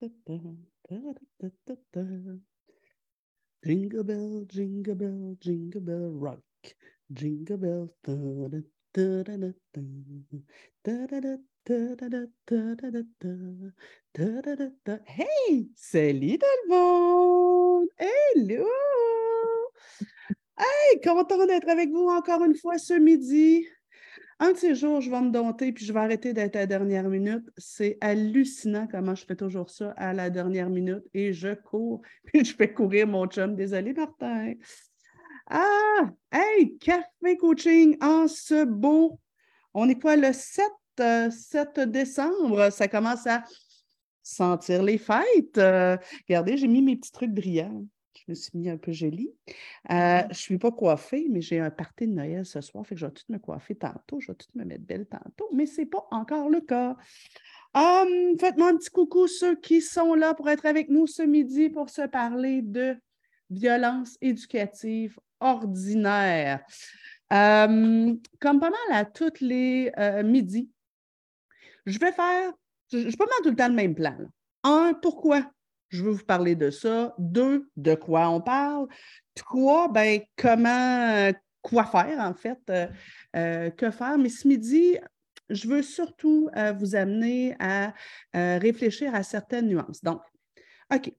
Jingle bell, jingle bell, jingle bell rock. Jingle bell. Hey, salut tout le monde! Hello! Hey, content d'être avec vous encore une fois ce midi. Un de ces jours, je vais me dompter puis je vais arrêter d'être à la dernière minute. C'est hallucinant comment je fais toujours ça à la dernière minute et je cours puis je fais courir mon chum. Désolé, Martin. Ah, hey, café coaching en ce beau. On est quoi le 7, 7 euh, décembre? Ça commence à sentir les fêtes. Euh, regardez, j'ai mis mes petits trucs brillants. Je me suis mis un peu jolie. Euh, mm-hmm. je ne suis pas coiffée, mais j'ai un party de Noël ce soir, fait que je vais tout me coiffer tantôt, je vais tout me mettre belle tantôt, mais ce n'est pas encore le cas. Hum, faites-moi un petit coucou ceux qui sont là pour être avec nous ce midi pour se parler de violence éducative ordinaire. Hum, comme pas mal à tous les euh, midis, je vais faire, je, je pas mal tout le temps le même plan. Un, pourquoi? Je veux vous parler de ça. Deux, de quoi on parle. Trois, ben, comment, quoi faire en fait, euh, euh, que faire. Mais ce midi, je veux surtout euh, vous amener à réfléchir à certaines nuances. Donc, OK.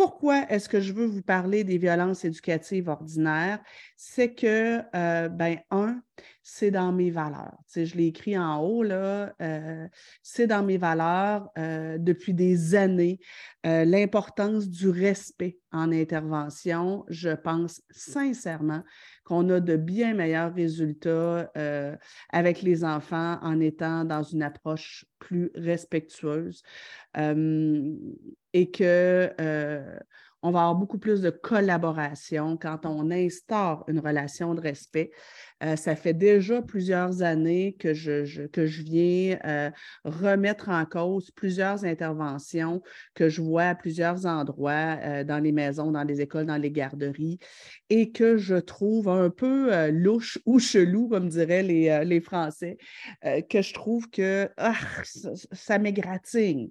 Pourquoi est-ce que je veux vous parler des violences éducatives ordinaires? C'est que, ben, un, c'est dans mes valeurs. je l'ai écrit en haut, là, euh, c'est dans mes valeurs euh, depuis des années. Euh, l'importance du respect en intervention, je pense sincèrement qu'on a de bien meilleurs résultats avec les enfants en étant dans une approche plus respectueuse et que on va avoir beaucoup plus de collaboration quand on instaure une relation de respect. Euh, ça fait déjà plusieurs années que je, que je viens euh, remettre en cause plusieurs interventions que je vois à plusieurs endroits euh, dans les maisons, dans les écoles, dans les garderies et que je trouve un peu louche ou chelou, comme diraient les, les Français, que je trouve que ah, ça, ça m'égratigne.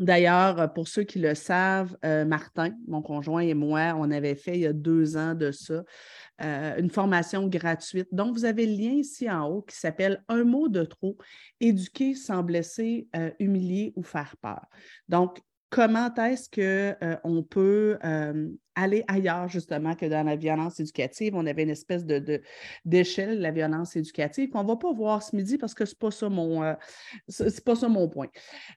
D'ailleurs, pour ceux qui le savent, euh, Martin, mon conjoint et moi, on avait fait il y a deux ans de ça euh, une formation gratuite. Donc, vous avez le lien ici en haut qui s'appelle Un mot de trop, éduquer sans blesser, euh, humilier ou faire peur. Donc, comment est-ce qu'on euh, peut euh, aller ailleurs, justement, que dans la violence éducative. On avait une espèce de, d'échelle de la violence éducative qu'on ne va pas voir ce midi parce que ce n'est pas, ça mon, euh, pas ça mon point.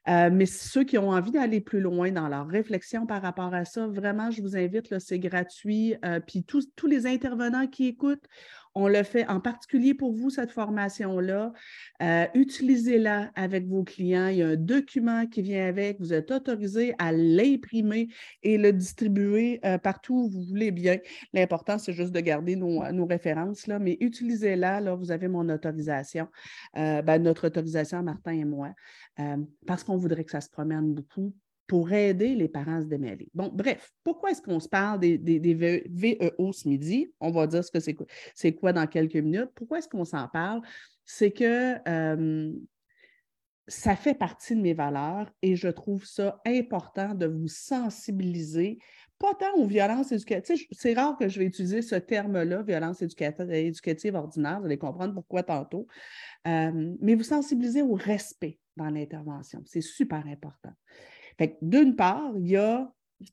mais ceux qui ont envie d'aller plus loin dans leur réflexion par rapport à ça, vraiment, je vous invite, c'est gratuit. puis tous, tous les intervenants qui écoutent, on le fait en particulier pour vous, cette formation-là. Euh, utilisez-la avec vos clients. Il y a un document qui vient avec. Vous êtes autorisé à l'imprimer et le distribuer euh, partout où vous voulez bien. L'important, c'est juste de garder nos, nos références, là, mais utilisez-la. Là, vous avez mon autorisation, euh, ben, notre autorisation, Martin et moi, parce qu'on voudrait que ça se promène beaucoup pour aider les parents à se démêler. Bon, bref, pourquoi est-ce qu'on se parle des, VEO ce midi? On va dire ce que c'est, c'est quoi dans quelques minutes. Pourquoi est-ce qu'on s'en parle? C'est que ça fait partie de mes valeurs et je trouve ça important de vous sensibiliser, pas tant aux violences éducatives. C'est rare que je vais utiliser ce terme-là, violence éducative, ordinaire, vous allez comprendre pourquoi tantôt, mais vous sensibiliser au respect dans l'intervention. C'est super important d'une part, il y a,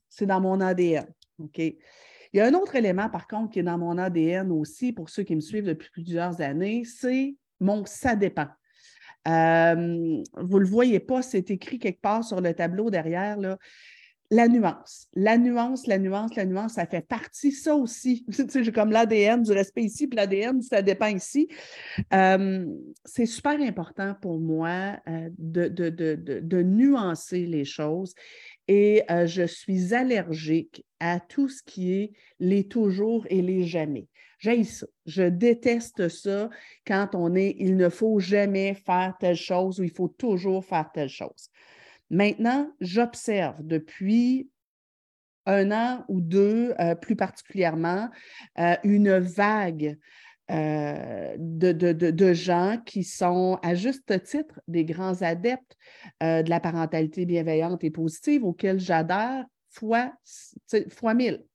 c'est dans mon ADN. OK? Il y a un autre élément, par contre, qui est dans mon ADN aussi, pour ceux qui me suivent depuis plusieurs années, c'est mon ça dépend. Euh, vous ne le voyez pas, c'est écrit quelque part sur le tableau derrière. Là la nuance. La nuance, la nuance, la nuance, ça fait partie, ça aussi. J'ai comme l'ADN du respect ici, puis l'ADN, ça dépend ici. Euh, c'est super important pour moi euh, de, de, nuancer les choses et euh, je suis allergique à tout ce qui est les toujours et les jamais. J'ai ça. Je déteste ça quand on est il ne faut jamais faire telle chose ou il faut toujours faire telle chose. Maintenant, j'observe depuis un an ou deux, euh, plus particulièrement, euh, une vague euh, de, gens qui sont à juste titre des grands adeptes de la parentalité bienveillante et positive auxquels j'adhère fois, fois mille.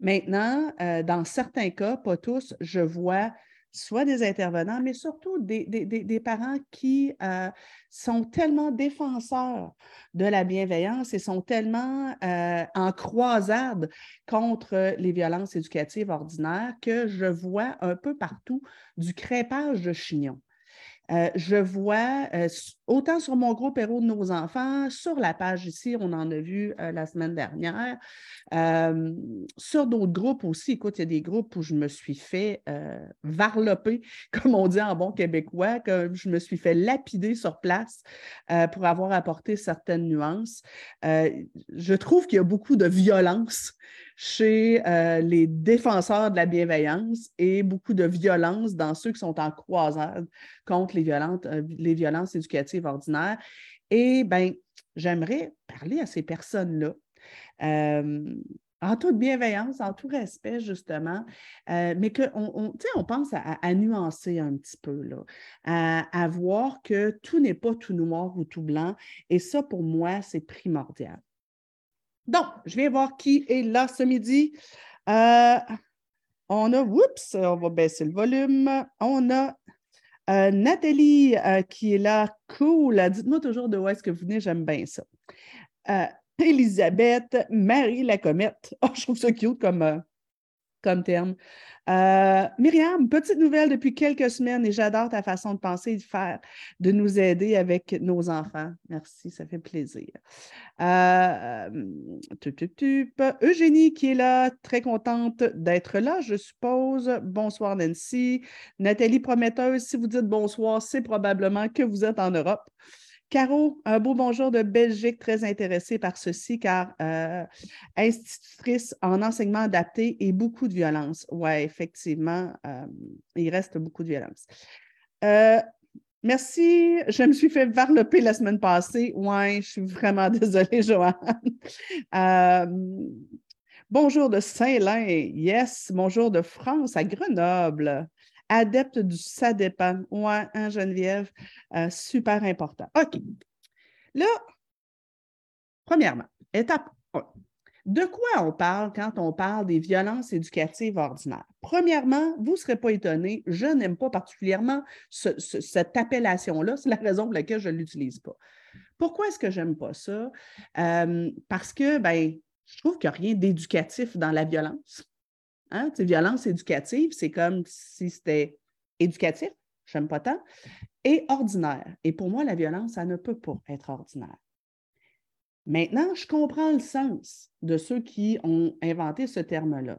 Maintenant, dans certains cas, pas tous, je vois soit des intervenants, mais surtout des, parents qui euh, sont tellement défenseurs de la bienveillance et sont tellement euh, en croisade contre les violences éducatives ordinaires que je vois un peu partout du crépage de chignons. Euh, je vois autant sur mon groupe Héros de nos enfants, sur la page ici, on en a vu la semaine dernière, sur d'autres groupes aussi. Écoute, il y a des groupes où je me suis fait varloper, comme on dit en bon québécois, que je me suis fait lapider sur place pour avoir apporté certaines nuances. je trouve qu'il y a beaucoup de violence chez euh, les défenseurs de la bienveillance et beaucoup de violence dans ceux qui sont en croisade contre les, euh, les violences éducatives ordinaires. Et bien, j'aimerais parler à ces personnes-là. Euh, en toute bienveillance, en tout respect, justement, mais qu'on on, pense à, nuancer un petit peu, là, à voir que tout n'est pas tout noir ou tout blanc. Et ça, pour moi, c'est primordial. Donc, je viens voir qui est là ce midi. Euh, on a, oups, on va baisser le volume. On a euh, Nathalie euh, qui est là. Cool. Dites-moi toujours de où est-ce que vous venez, j'aime bien ça. Elisabeth, Marie la comète. Oh, je trouve ça cute comme, comme terme. Euh, Myriam, petite nouvelle depuis quelques semaines et j'adore ta façon de penser et de faire, de nous aider avec nos enfants. Merci, ça fait plaisir. Euh, Eugénie qui est là, très contente d'être là, je suppose. Bonsoir Nancy. Nathalie Prometteuse, si vous dites bonsoir, c'est probablement que vous êtes en Europe. Caro, un beau bonjour de Belgique, très intéressée par ceci, car euh, institutrice en enseignement adapté et beaucoup de violence. Oui, effectivement, euh, il reste beaucoup de violence. Euh, merci, je me suis fait varloper la semaine passée. Oui, je suis vraiment désolée, Joanne. bonjour de Saint-Lin, yes. Bonjour de France, à Grenoble adepte du ça dépend. Ouais, hein, Geneviève, euh, super important. OK. Là, premièrement, étape 1. De quoi on parle quand on parle des violences éducatives ordinaires? Premièrement, vous ne serez pas étonné, je n'aime pas particulièrement cette appellation-là. C'est la raison pour laquelle je ne l'utilise pas. Pourquoi est-ce que je n'aime pas ça? Euh, parce que ben, je trouve qu'il n'y a rien d'éducatif dans la violence. Hein? Violence éducative, c'est comme si c'était éducatif, j'aime pas tant, et ordinaire. Et pour moi, la violence, ça ne peut pas être ordinaire. Maintenant, je comprends le sens de ceux qui ont inventé ce terme-là.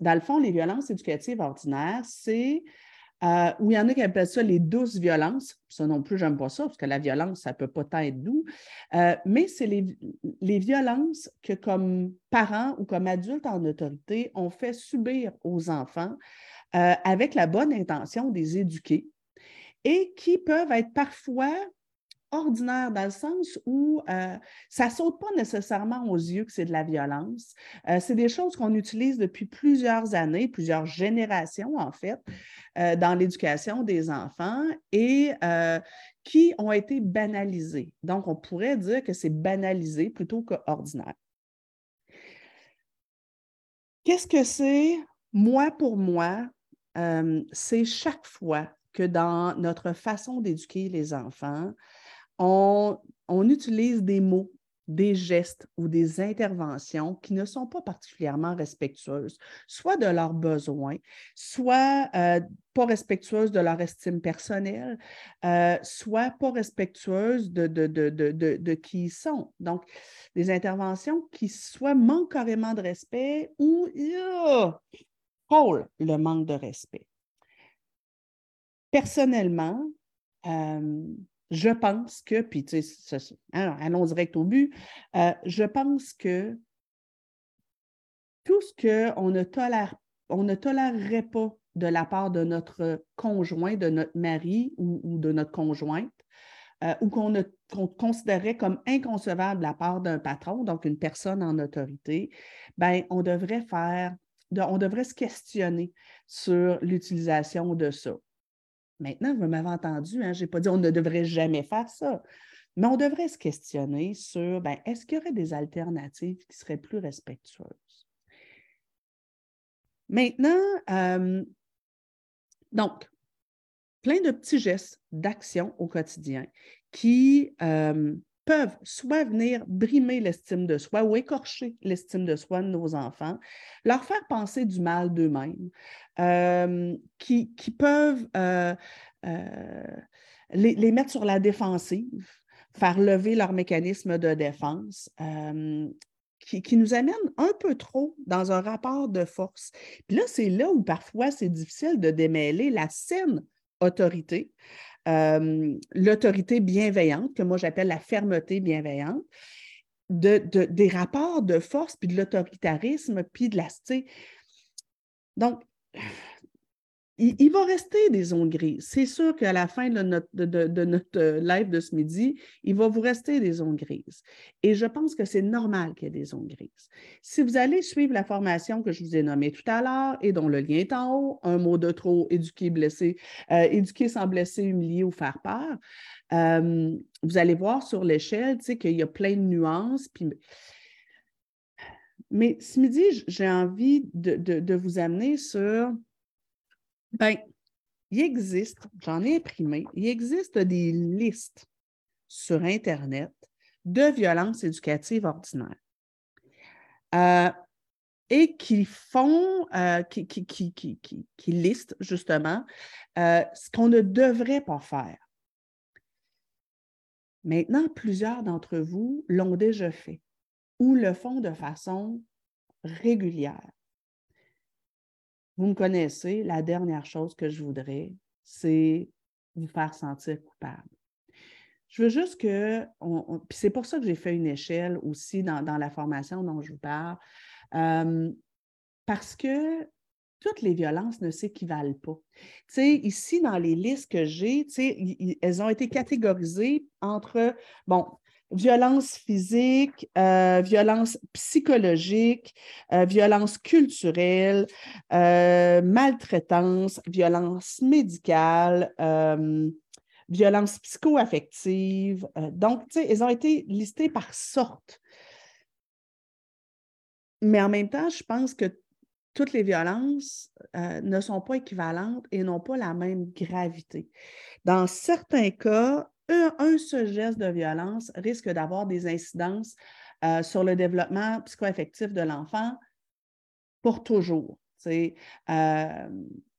Dans le fond, les violences éducatives ordinaires, c'est euh, où il y en a qui appellent ça les douces violences. Ça non plus, j'aime pas ça, parce que la violence, ça peut pas être doux. Euh, mais c'est les, les, violences que, comme parents ou comme adultes en autorité, on fait subir aux enfants euh, avec la bonne intention de les éduquer et qui peuvent être parfois ordinaire dans le sens où euh, ça ne saute pas nécessairement aux yeux que c'est de la violence. Euh, c'est des choses qu'on utilise depuis plusieurs années, plusieurs générations en fait, euh, dans l'éducation des enfants et qui ont été banalisées. Donc, on pourrait dire que c'est banalisé plutôt qu'ordinaire. Qu'est-ce que c'est? Moi, pour moi, c'est chaque fois que dans notre façon d'éduquer les enfants, on, utilise des mots, des gestes ou des interventions qui ne sont pas particulièrement respectueuses, soit de leurs besoins, soit euh, pas respectueuses de leur estime personnelle, euh, soit pas respectueuses de, de, qui ils sont. Donc, des interventions qui soit manquent carrément de respect ou oh, le manque de respect. Personnellement, euh, je pense que, puis tu sais, hein, allons direct au but, euh, je pense que tout ce qu'on ne, on ne tolérerait pas de la part de notre conjoint, de notre mari ou, de notre conjointe, euh, ou qu'on considérerait comme inconcevable de la part d'un patron, donc une personne en autorité, ben on devrait faire on devrait se questionner sur l'utilisation de ça. Maintenant, vous m'avez entendu, hein, je n'ai pas dit on ne devrait jamais faire ça, mais on devrait se questionner sur ben, est-ce qu'il y aurait des alternatives qui seraient plus respectueuses? Maintenant, euh, donc, plein de petits gestes d'action au quotidien qui euh, peuvent soit venir brimer l'estime de soi ou écorcher l'estime de soi de nos enfants, leur faire penser du mal d'eux-mêmes, euh, qui, peuvent euh, les, mettre sur la défensive, faire lever leur mécanisme de défense, qui, qui, nous amène un peu trop dans un rapport de force. Puis là, c'est là où parfois c'est difficile de démêler la saine autorité, l'autorité bienveillante, que moi j'appelle la fermeté bienveillante, de, des rapports de force, puis de l'autoritarisme, puis de la... Donc, il, va rester des zones grises. C'est sûr qu'à la fin de notre, de, live de ce midi, il va vous rester des zones grises. Et je pense que c'est normal qu'il y ait des zones grises. Si vous allez suivre la formation que je vous ai nommée tout à l'heure et dont le lien est en haut, un mot de trop, éduquer, blesser, euh, éduquer sans blesser, humilier ou faire peur, euh, vous allez voir sur l'échelle qu'il y a plein de nuances. Puis... Mais ce midi, j'ai envie de vous amener sur Bien, il existe, j'en ai imprimé, il existe des listes sur Internet de violences éducatives ordinaires. Euh, et qui font, euh, qui, qui, listent justement euh, ce qu'on ne devrait pas faire. Maintenant, plusieurs d'entre vous l'ont déjà fait ou le font de façon régulière. Vous me connaissez, la dernière chose que je voudrais, c'est vous faire sentir coupable. Je veux juste que, puis c'est pour ça que j'ai fait une échelle aussi dans, la formation dont je vous parle, parce que toutes les violences ne s'équivalent pas. Tu sais, ici, dans les listes que j'ai, tu sais, elles ont été catégorisées entre, bon, violence physique, euh, violence psychologique, euh, violence culturelle, euh, maltraitance, violence médicale, violence psychoaffective. donc, tu sais, elles ont été listées par sorte. Mais en même temps, je pense que toutes les violences ne sont pas équivalentes et n'ont pas la même gravité. Dans certains cas, un, seul geste de violence risque d'avoir des incidences euh, sur le développement psychoaffectif de l'enfant pour toujours. Euh,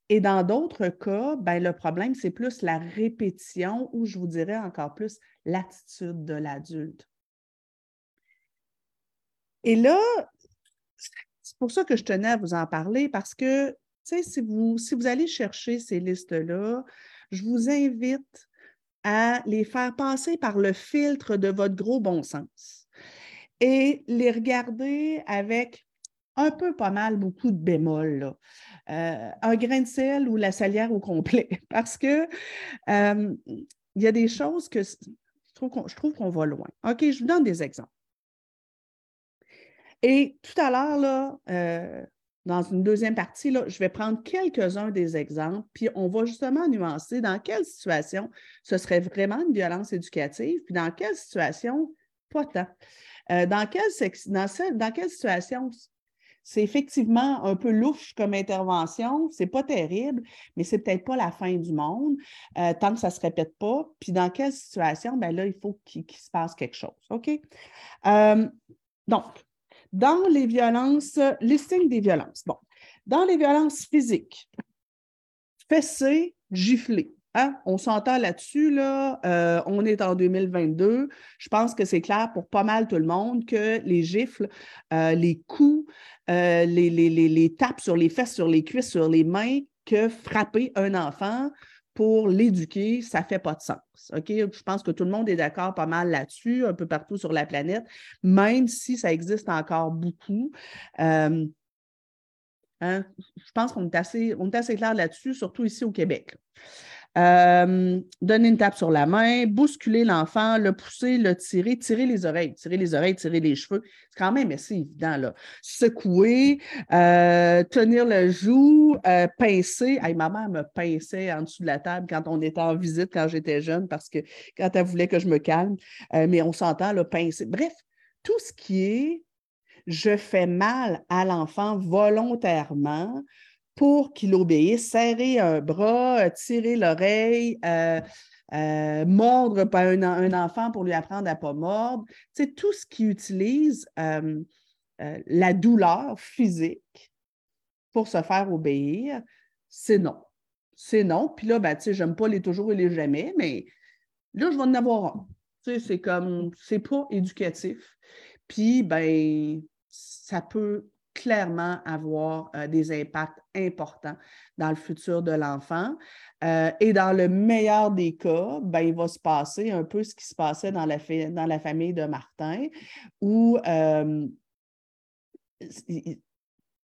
et dans d'autres cas, ben, le problème, c'est plus la répétition ou je vous dirais encore plus l'attitude de l'adulte. Et là, c'est pour ça que je tenais à vous en parler parce que, si vous, si vous allez chercher ces listes-là, je vous invite à les faire passer par le filtre de votre gros bon sens et les regarder avec un peu pas mal beaucoup de bémols. Euh, un grain de sel ou la salière au complet. Parce que euh, il y a des choses que je trouve qu'on va loin. OK, je vous donne des exemples. Et tout à l'heure, là, euh, dans une deuxième partie, là, je vais prendre quelques-uns des exemples, puis on va justement nuancer dans quelle situation ce serait vraiment une violence éducative, puis dans quelle situation, pas tant. Euh, dans, quelle dans, dans quelle situation c'est effectivement un peu louche comme intervention, c'est pas terrible, mais c'est peut-être pas la fin du monde, euh, tant que ça se répète pas. Puis dans quelle situation, ben là, il faut qu'il se passe quelque chose. OK? Euh, donc, dans les violences, listing des violences. Bon, dans les violences physiques, fessé, gifler. Hein? On s'entend là-dessus, là. Euh, on est en 2022. Je pense que c'est clair pour pas mal tout le monde que les gifles, euh, les coups, euh, les, les, les, tapes sur les fesses, sur les cuisses, sur les mains, que frapper un enfant, pour l'éduquer, ça ne fait pas de sens. Je pense que tout le monde est d'accord pas mal là-dessus, un peu partout sur la planète, même si ça existe encore beaucoup. Euh, hein, je pense qu'on est assez, est assez clair là-dessus, surtout ici au Québec. Euh, donner une tape sur la main, bousculer l'enfant, le pousser, le tirer, tirer les oreilles, tirer les oreilles, tirer les cheveux. C'est quand même assez évident, là. Secouer, euh, tenir le joug, euh, pincer. ma mère me pinçait en dessous de la table quand on était en visite quand j'étais jeune parce que quand elle voulait que je me calme, mais on s'entend, le pincer. Bref, tout ce qui est je fais mal à l'enfant volontairement pour qu'il obéisse, serrer un bras, tirer l'oreille, euh, euh, mordre par un, enfant pour lui apprendre à ne pas mordre. C'est tout ce qui utilise euh, la douleur physique pour se faire obéir, c'est non. C'est non. Puis là, ben, tu sais, j'aime pas les toujours et les jamais, mais là, je vais en avoir un. C'est comme, c'est pas éducatif. Puis, ben, ça peut clairement avoir euh, des impacts importants dans le futur de l'enfant. Euh, et dans le meilleur des cas, ben, il va se passer un peu ce qui se passait dans la, famille de Martin, où euh,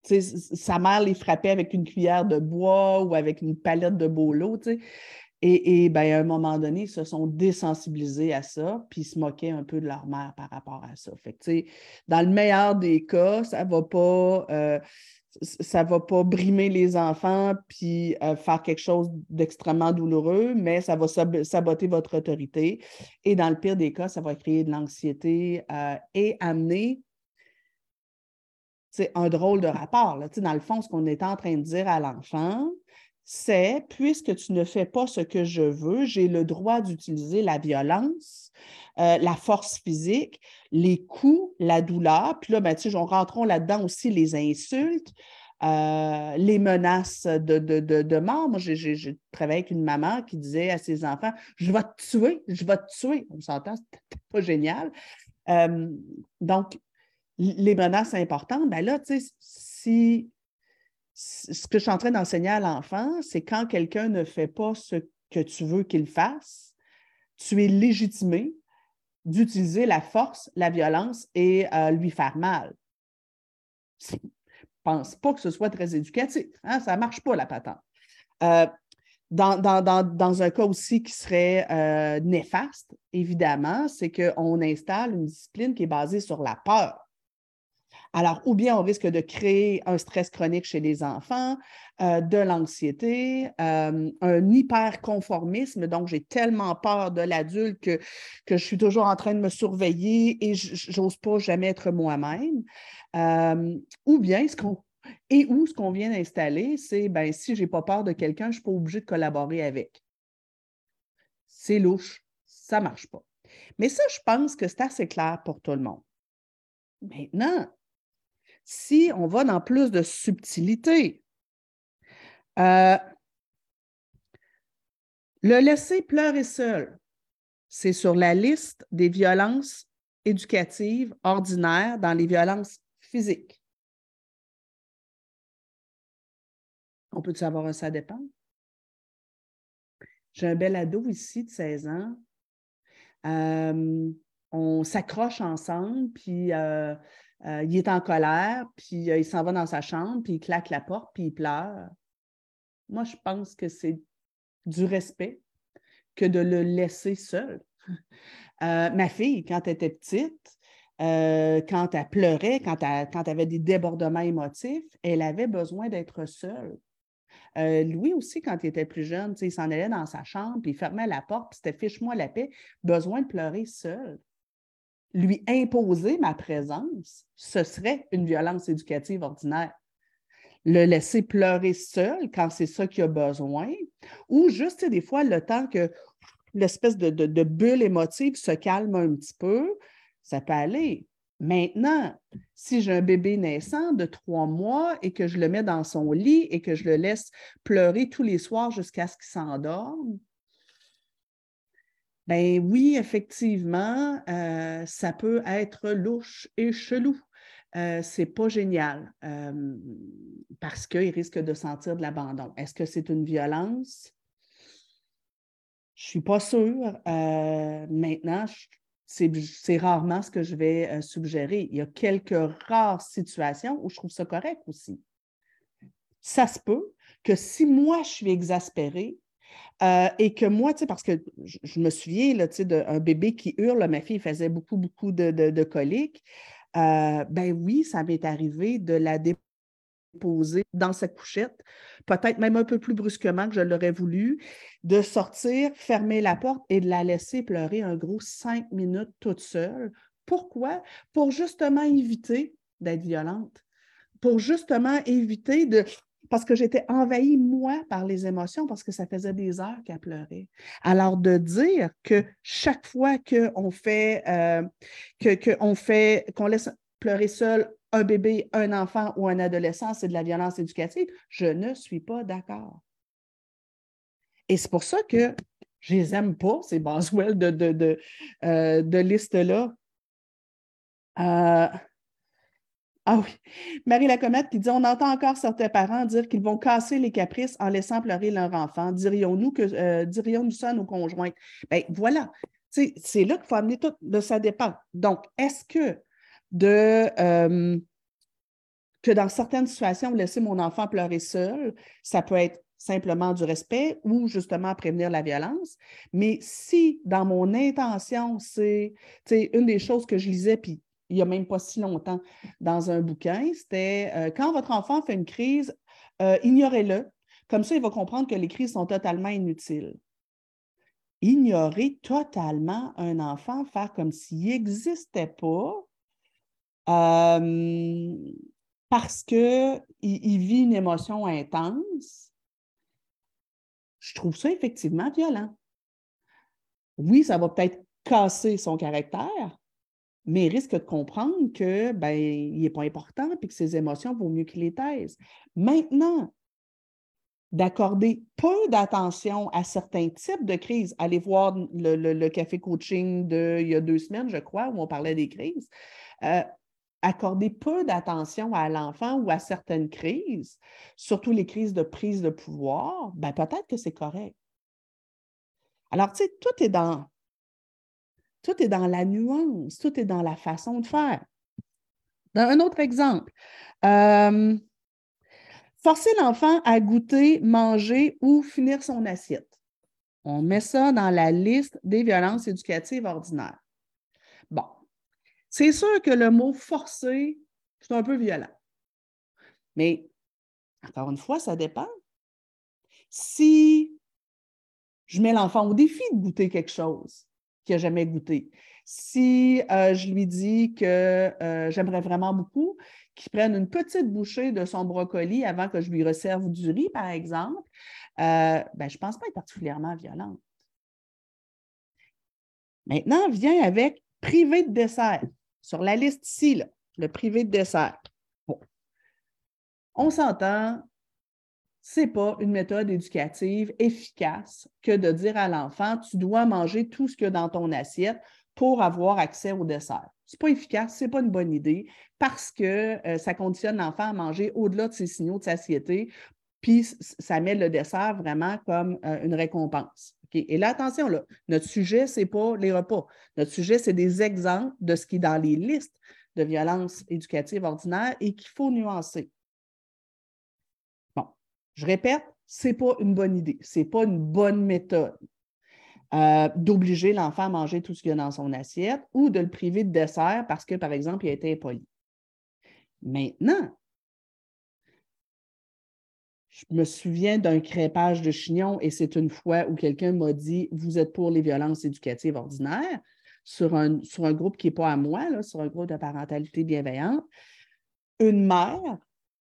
sa mère les frappait avec une cuillère de bois ou avec une palette de bolo. Et, ben, à un moment donné, ils se sont désensibilisés à ça, puis ils se moquaient un peu de leur mère par rapport à ça. Fait dans le meilleur des cas, ça ne va pas. Euh, ça va pas brimer les enfants puis euh, faire quelque chose d'extrêmement douloureux, mais ça va saboter votre autorité. Et dans le pire des cas, ça va créer de l'anxiété euh, et amener un drôle de rapport. Dans le fond, ce qu'on est en train de dire à l'enfant, c'est puisque tu ne fais pas ce que je veux, j'ai le droit d'utiliser la violence, euh, la force physique, les coups, la douleur. Puis là, ben, tu sais, on rentrons là-dedans aussi les insultes, euh, les menaces de, de, mort. Moi, j'ai travaillé avec une maman qui disait à ses enfants Je vais te tuer, je vais te tuer. On s'entend, c'était pas génial. Euh, donc, les menaces importantes, ben là, tu sais, si ce que je suis en train d'enseigner à l'enfant, c'est quand quelqu'un ne fait pas ce que tu veux qu'il fasse, tu es légitimé d'utiliser la force, la violence et euh, lui faire mal. Je pense pas que ce soit très éducatif. Hein? Ça ne marche pas, la patente. Euh, dans, dans, un cas aussi qui serait euh, néfaste, évidemment, c'est qu'on installe une discipline qui est basée sur la peur. Alors, ou bien on risque de créer un stress chronique chez les enfants, euh, de l'anxiété, euh, un hyperconformisme. Donc, j'ai tellement peur de l'adulte que, je suis toujours en train de me surveiller et j'ose pas jamais être moi-même. Euh, ou bien, et où ce qu'on vient d'installer, c'est ben, si je n'ai pas peur de quelqu'un, je suis pas obligé de collaborer avec. C'est louche, ça marche pas. Mais ça, je pense que c'est assez clair pour tout le monde. Maintenant, si on va dans plus de subtilité, euh, le laisser pleurer seul, c'est sur la liste des violences éducatives ordinaires dans les violences physiques. On peut savoir ça dépend? J'ai un bel ado ici de 16 ans. Euh, on s'accroche ensemble, puis euh, euh, il est en colère, puis euh, il s'en va dans sa chambre, puis il claque la porte, puis il pleure. Moi, je pense que c'est du respect que de le laisser seul. Euh, ma fille, quand elle était petite, quand elle pleurait, quand elle, quand elle, avait des débordements émotifs, elle avait besoin d'être seule. lui aussi, quand il était plus jeune, il s'en allait dans sa chambre, puis il fermait la porte, puis c'était fiche-moi la paix, besoin de pleurer seul lui imposer ma présence, ce serait une violence éducative ordinaire. Le laisser pleurer seul quand c'est ça qu'il a besoin, ou juste des fois le temps que l'espèce de, de, bulle émotive se calme un petit peu, ça peut aller. Maintenant, si j'ai un bébé naissant de trois mois et que je le mets dans son lit et que je le laisse pleurer tous les soirs jusqu'à ce qu'il s'endorme, ben oui, effectivement, euh, ça peut être louche et chelou. Euh, c'est pas génial euh, parce qu'il risque de sentir de l'abandon. Est-ce que c'est une violence? Je suis pas sûre. maintenant, c'est rarement ce que je vais suggérer. Il y a quelques rares situations où je trouve ça correct aussi. Ça se peut que si moi, je suis exaspérée, Euh, et que moi, parce que je, me souviens d'un bébé qui hurle, ma fille faisait beaucoup, beaucoup de, de, coliques. Euh, ben oui, ça m'est arrivé de la déposer dans sa couchette, peut-être même un peu plus brusquement que je l'aurais voulu, de sortir, fermer la porte et de la laisser pleurer un gros cinq minutes toute seule. Pourquoi? Pour justement éviter d'être violente, pour justement éviter de parce que j'étais envahie, moi, par les émotions, parce que ça faisait des heures qu'elle pleurait. Alors, de dire que chaque fois qu'on fait, euh, fait, qu'on laisse pleurer seul un bébé, un enfant ou un adolescent, c'est de la violence éducative, je ne suis pas d'accord. Et c'est pour ça que je les aime pas, ces Boswell de, de, de, euh, de liste-là. Euh, ah oui. Marie Lacomète qui dit On entend encore certains parents dire qu'ils vont casser les caprices en laissant pleurer leur enfant. Dirions-nous que euh, dirions-nous ça à nos conjointes? Bien, voilà. C'est là qu'il faut amener tout de ça dépend. Donc, est-ce que de euh, que dans certaines situations, laisser mon enfant pleurer seul, ça peut être simplement du respect ou justement prévenir la violence? Mais si dans mon intention, c'est une des choses que je lisais, puis il n'y a même pas si longtemps dans un bouquin, c'était euh, quand votre enfant fait une crise, euh, ignorez-le. Comme ça, il va comprendre que les crises sont totalement inutiles. Ignorer totalement un enfant, faire comme s'il n'existait pas, euh, parce qu'il il vit une émotion intense, je trouve ça effectivement violent. Oui, ça va peut-être casser son caractère, mais il risque de comprendre que ben, il n'est pas important et que ses émotions vaut mieux qu'il les taise. Maintenant, d'accorder peu d'attention à certains types de crises. Allez voir le, café coaching d'il y a deux semaines, je crois, où on parlait des crises. Euh, accorder peu d'attention à l'enfant ou à certaines crises, surtout les crises de prise de pouvoir, ben peut-être que c'est correct. Alors, tu sais, tout est dans tout est dans la nuance, tout est dans la façon de faire. Un autre exemple, euh, forcer l'enfant à goûter, manger ou finir son assiette. On met ça dans la liste des violences éducatives ordinaires. Bon, c'est sûr que le mot forcer, c'est un peu violent. Mais encore une fois, ça dépend. Si je mets l'enfant au défi de goûter quelque chose, qui n'a jamais goûté. Si euh, je lui dis que euh, j'aimerais vraiment beaucoup qu'il prenne une petite bouchée de son brocoli avant que je lui resserve du riz, par exemple, euh, ben, je ne pense pas être particulièrement violente. Maintenant, vient avec privé de dessert. Sur la liste ici, le privé de dessert. On s'entend, ce n'est pas une méthode éducative efficace que de dire à l'enfant, tu dois manger tout ce qu'il y a dans ton assiette pour avoir accès au dessert. Ce n'est pas efficace, ce n'est pas une bonne idée parce que euh, ça conditionne l'enfant à manger au-delà de ses signaux de satiété, puis ça met le dessert vraiment comme euh, une récompense. Et là, attention, là, notre sujet, ce n'est pas les repas. Notre sujet, c'est des exemples de ce qui est dans les listes de violences éducatives ordinaires et qu'il faut nuancer. Je répète, ce n'est pas une bonne idée, ce n'est pas une bonne méthode euh, d'obliger l'enfant à manger tout ce qu'il y a dans son assiette ou de le priver de dessert parce que, par exemple, il a été impoli. Maintenant, je me souviens d'un crépage de chignon et c'est une fois où quelqu'un m'a dit Vous êtes pour les violences éducatives ordinaires sur un, sur un groupe qui n'est pas à moi, sur un groupe de parentalité bienveillante. Une mère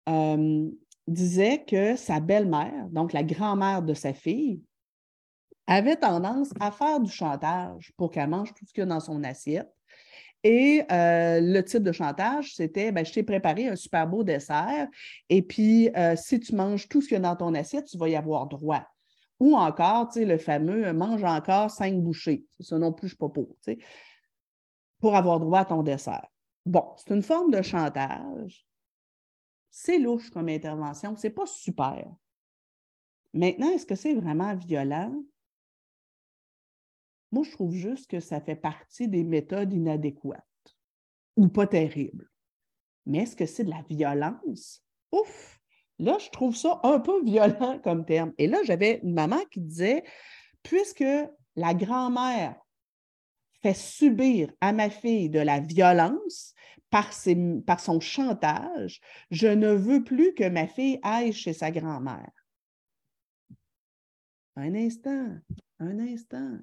euh, disait que sa belle-mère, donc la grand-mère de sa fille, avait tendance à faire du chantage pour qu'elle mange tout ce qu'il y a dans son assiette. Et euh, le type de chantage, c'était ben, je t'ai préparé un super beau dessert, et puis euh, si tu manges tout ce qu'il y a dans ton assiette, tu vas y avoir droit. Ou encore, tu sais, le fameux mange encore cinq bouchées. Ça non plus, je ne suis pas pour, tu sais, pour avoir droit à ton dessert. Bon, c'est une forme de chantage c'est louche comme intervention, c'est pas super. Maintenant, est-ce que c'est vraiment violent? Moi, je trouve juste que ça fait partie des méthodes inadéquates ou pas terribles. Mais est-ce que c'est de la violence? Ouf! Là, je trouve ça un peu violent comme terme. Et là, j'avais une maman qui disait, puisque la grand-mère fait subir à ma fille de la violence par, son chantage, je ne veux plus que ma fille aille chez sa grand-mère. Un instant, un instant.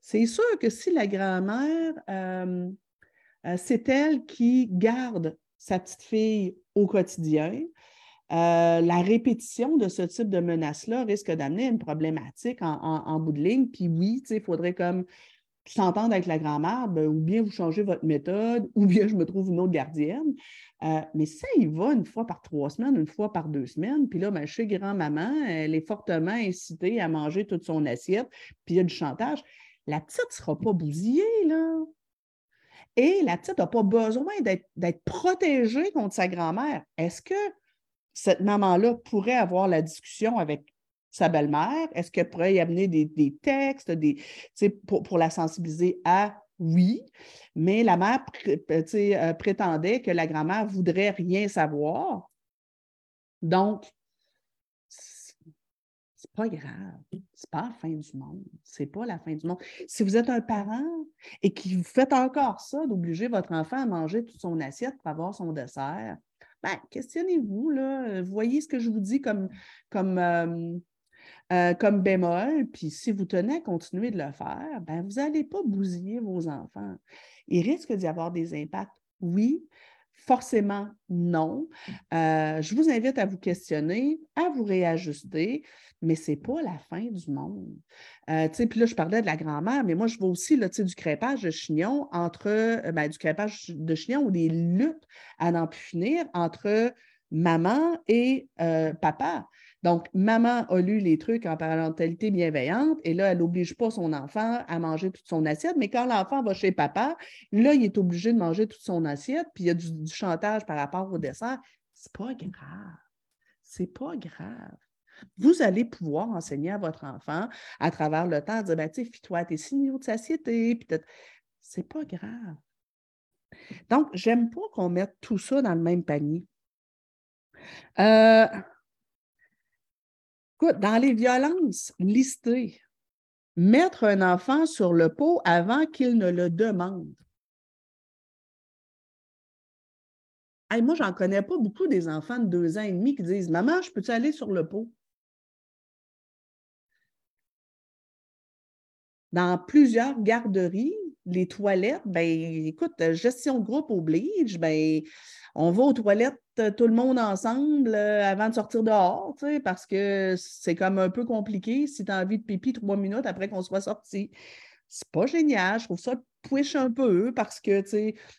C'est sûr que si la grand-mère, euh, euh, c'est elle qui garde sa petite fille au quotidien, euh, la répétition de ce type de menace-là risque d'amener une problématique en, bout de ligne. Puis oui, il faudrait comme s'entendre avec la grand-mère, ben, ou bien vous changez votre méthode, ou bien je me trouve une autre gardienne. Euh, mais ça, il va une fois par trois semaines, une fois par deux semaines, puis là, ben, chez grand-maman, elle est fortement incitée à manger toute son assiette, puis il y a du chantage. La petite ne sera pas bousillée, là. Et la petite n'a pas besoin d'être protégée contre sa grand-mère. Est-ce que cette maman-là pourrait avoir la discussion avec sa belle-mère? Est-ce qu'elle pourrait y amener des, textes pour, la sensibiliser à oui, mais la mère euh, euh, prétendait que la grand-mère voudrait rien savoir. Donc, c'est pas grave. C'est pas la fin du monde. C'est pas la fin du monde. Si vous êtes un parent et que vous faites encore ça, d'obliger votre enfant à manger toute son assiette pour avoir son dessert, ben, questionnez-vous, là. Voyez ce que je vous dis comme, comme, euh, euh, comme bémol, puis si vous tenez à continuer de le faire, ben, vous n'allez pas bousiller vos enfants. Il risque d'y avoir des impacts, oui, Forcément, non. Euh, je vous invite à vous questionner, à vous réajuster, mais ce n'est pas la fin du monde. Euh, puis là, je parlais de la grand-mère, mais moi, je vois aussi du crépage de chignon entre, euh, ben, du crépage de chignon ou des luttes à n'en plus finir entre maman et papa. Donc, maman a lu les trucs en parentalité bienveillante et là, elle n'oblige pas son enfant à manger toute son assiette, mais quand l'enfant va chez papa, là, il est obligé de manger toute son assiette, puis il y a du, chantage par rapport au dessert. C'est pas grave. C'est pas grave. Vous allez pouvoir enseigner à votre enfant à travers le temps, dire, ben, tu sais, toi tes signaux de satiété, puis. C'est pas grave. Donc, j'aime pas qu'on mette tout ça dans le même panier. Euh, dans les violences listées, mettre un enfant sur le pot avant qu'il ne le demande. Moi, moi, j'en connais pas beaucoup des enfants de deux ans et demi qui disent Maman, je peux-tu aller sur le pot? Dans plusieurs garderies, les toilettes, ben écoute, gestion groupe oblige, ben on va aux toilettes euh, tout le monde ensemble euh, avant de sortir dehors, parce que c'est comme un peu compliqué si tu as envie de pipi trois minutes après qu'on soit sorti. C'est pas génial. Je trouve ça push un peu parce que,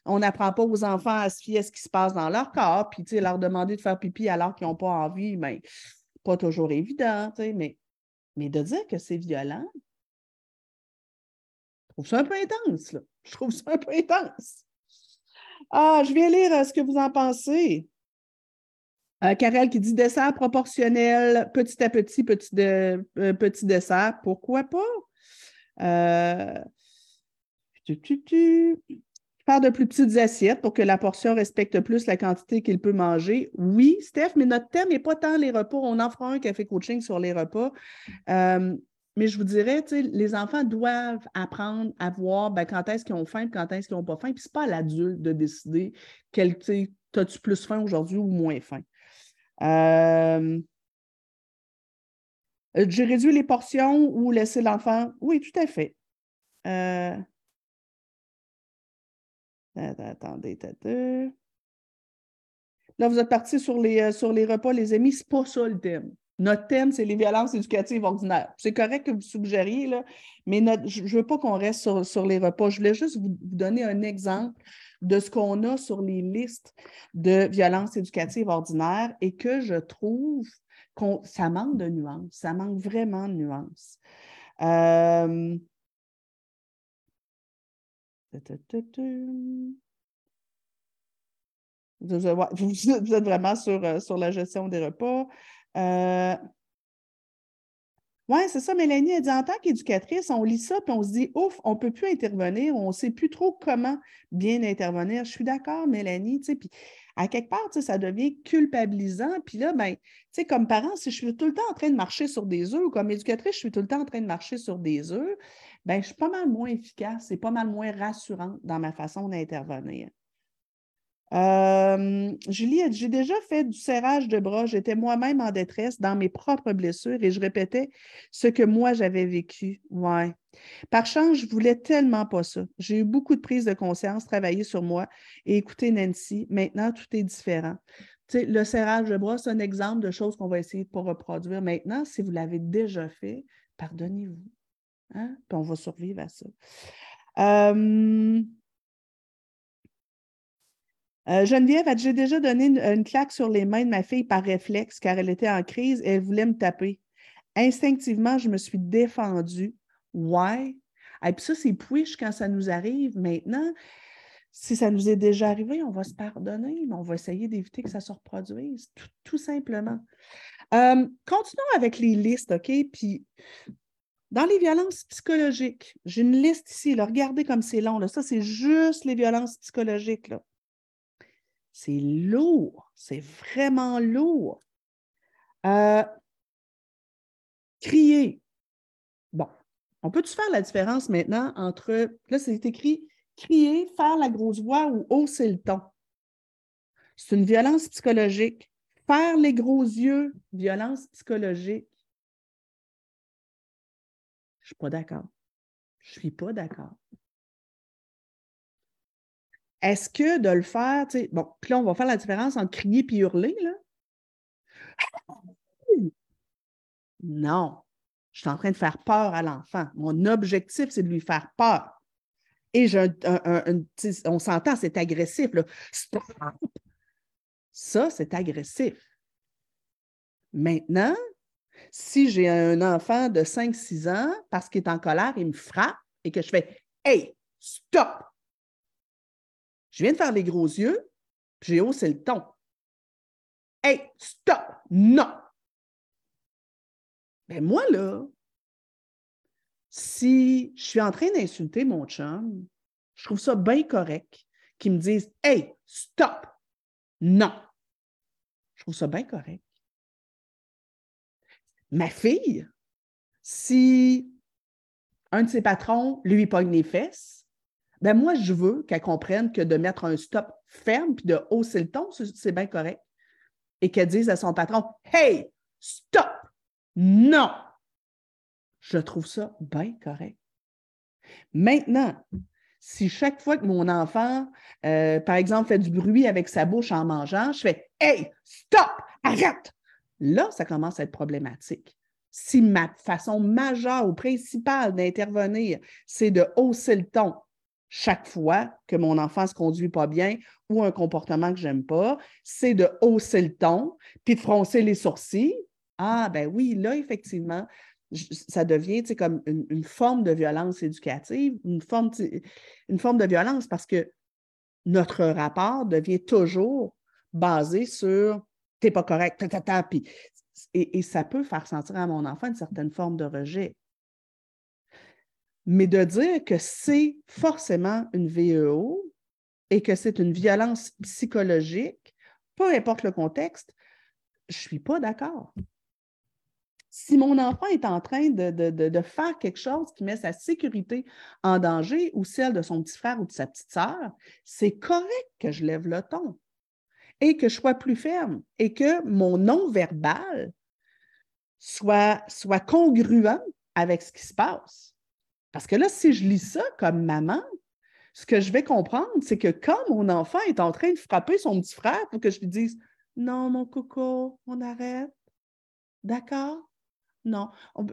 on n'apprend pas aux enfants à se fier à ce qui se passe dans leur corps, puis, leur demander de faire pipi alors qu'ils n'ont pas envie, mais ben, pas toujours évident, mais, mais de dire que c'est violent, je trouve ça un peu intense, là. Je trouve ça un peu intense. Ah, je viens lire euh, ce que vous en pensez. Euh, Karel qui dit dessert proportionnel, petit à petit, petit, euh, petit dessert. Pourquoi pas? Euh, faire de plus petites assiettes pour que la portion respecte plus la quantité qu'il peut manger. Oui, Steph, mais notre thème n'est pas tant les repas. On en fera un café coaching sur les repas. Mais je vous dirais, les enfants doivent apprendre à voir ben, quand est-ce qu'ils ont faim quand est-ce qu'ils n'ont pas faim. Puis ce n'est pas à l'adulte de décider quel, as-tu plus faim aujourd'hui ou moins faim. Euh, euh, j'ai réduit les portions ou laisser l'enfant? Oui, tout à fait. Euh, attendez. Là, vous êtes partis sur les, sur les repas, les amis. C'est pas ça le thème. Notre thème, c'est les violences éducatives ordinaires. C'est correct que vous suggériez, là, mais je ne veux pas qu'on reste sur, sur, les repas. Je voulais juste vous donner un exemple de ce qu'on a sur les listes de violences éducatives ordinaires et que je trouve que ça manque de nuances, ça manque vraiment de nuances. Euh, vous, êtes vraiment sur, euh, sur la gestion des repas. Euh, Oui, c'est ça, Mélanie. Elle dit en tant qu'éducatrice, on lit ça, puis on se dit ouf, on ne peut plus intervenir, on ne sait plus trop comment bien intervenir. Je suis d'accord, Mélanie. Puis à quelque part, ça devient culpabilisant. Puis là, ben, comme parent, si je suis tout le temps en train de marcher sur des œufs, ou comme éducatrice, je suis tout le temps en train de marcher sur des œufs, ben, je suis pas mal moins efficace et pas mal moins rassurante dans ma façon d'intervenir. Euh, Julie a dit J'ai déjà fait du serrage de bras. J'étais moi-même en détresse dans mes propres blessures et je répétais ce que moi j'avais vécu. Ouais. Par chance, je voulais tellement pas ça. J'ai eu beaucoup de prise de conscience, travailler sur moi et écouter Nancy. Maintenant, tout est différent. le serrage de bras, c'est un exemple de choses qu'on va essayer de ne pas reproduire. Maintenant, si vous l'avez déjà fait, pardonnez-vous. Hein? On va survivre à ça. Euh, euh, Geneviève j'ai déjà donné une, claque sur les mains de ma fille par réflexe car elle était en crise? Et elle voulait me taper. Instinctivement, je me suis défendue. Why? Et puis ça, c'est push quand ça nous arrive. Maintenant, si ça nous est déjà arrivé, on va se pardonner, mais on va essayer d'éviter que ça se reproduise, tout, simplement. Euh, continuons avec les listes, OK? Puis dans les violences psychologiques, j'ai une liste ici. regardez comme c'est long. Ça, c'est juste les violences psychologiques. Là. C'est lourd, c'est vraiment lourd. Euh, crier. Bon, on peut-tu faire la différence maintenant entre, là, c'est écrit crier, faire la grosse voix ou hausser le ton? C'est une violence psychologique. Faire les gros yeux, violence psychologique. Je ne suis pas d'accord. Je ne suis pas d'accord. Est-ce que de le faire, tu sais, bon, puis là, on va faire la différence entre crier et hurler, là? Non. Je suis en train de faire peur à l'enfant. Mon objectif, c'est de lui faire peur. Et je, on s'entend, c'est agressif. Là. Ça, c'est agressif. Maintenant, si j'ai un enfant de 5-6 ans, parce qu'il est en colère, il me frappe et que je fais Hey, stop! Je viens de faire les gros yeux, puis j'ai haussé le ton. Hey, stop! Non! Mais ben, moi, là, si je suis en train d'insulter mon chum, je trouve ça bien correct qu'il me dise Hey, stop! Non! Je trouve ça bien correct. Ma fille, si un de ses patrons lui pogne les fesses, ben moi, je veux qu'elle comprenne que de mettre un stop ferme puis de hausser le ton, c'est bien correct. Et qu'elle dise à son patron Hey, stop! Non! Je trouve ça bien correct. Maintenant, si chaque fois que mon enfant, euh, par exemple, fait du bruit avec sa bouche en mangeant, je fais Hey, stop! Arrête! Là, ça commence à être problématique. Si ma façon majeure ou principale d'intervenir, c'est de hausser le ton chaque fois que mon enfant se conduit pas bien ou un comportement que j'aime pas, c'est de hausser le ton puis de froncer les sourcils. Ah, ben oui, là, effectivement, ça devient comme une, forme de violence éducative, une forme, une forme de violence parce que notre rapport devient toujours basé sur t'es pas correct, et, et ça peut faire sentir à mon enfant une certaine forme de rejet. Mais de dire que c'est forcément une VEO et que c'est une violence psychologique, peu importe le contexte, je ne suis pas d'accord. Si mon enfant est en train de, faire quelque chose qui met sa sécurité en danger ou celle de son petit frère ou de sa petite sœur, c'est correct que je lève le ton et que je sois plus ferme et que mon non-verbal soit, soit congruent avec ce qui se passe. Parce que là, si je lis ça comme maman, ce que je vais comprendre, c'est que quand mon enfant est en train de frapper son petit frère, faut que je lui dise Non, mon coco, on arrête. D'accord? Non.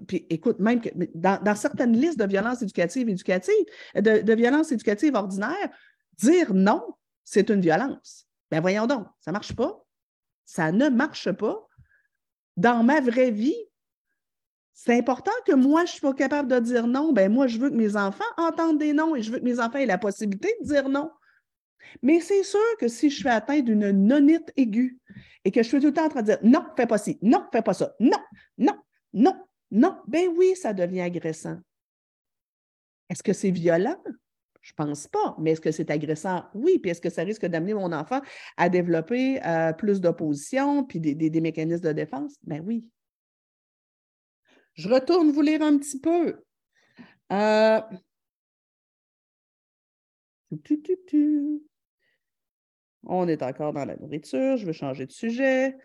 puis écoute, même dans, certaines listes de violences éducatives éducatives, de, de violences éducatives ordinaires, dire non, c'est une violence. Ben voyons donc, ça ne marche pas. Ça ne marche pas. Dans ma vraie vie, c'est important que moi, je ne suis pas capable de dire non. Ben moi, je veux que mes enfants entendent des noms et je veux que mes enfants aient la possibilité de dire non. Mais c'est sûr que si je suis atteinte d'une nonite aiguë et que je suis tout le temps en train de dire non, fais pas ci, non, fais pas ça, non, non, non, Non, ben oui, ça devient agressant. Est-ce que c'est violent? Je ne pense pas. Mais est-ce que c'est agressant? Oui. Puis est-ce que ça risque d'amener mon enfant à développer euh, plus d'opposition puis des, mécanismes de défense? Ben oui. Je retourne vous lire un petit peu. Euh, on est encore dans la nourriture. Je veux changer de sujet.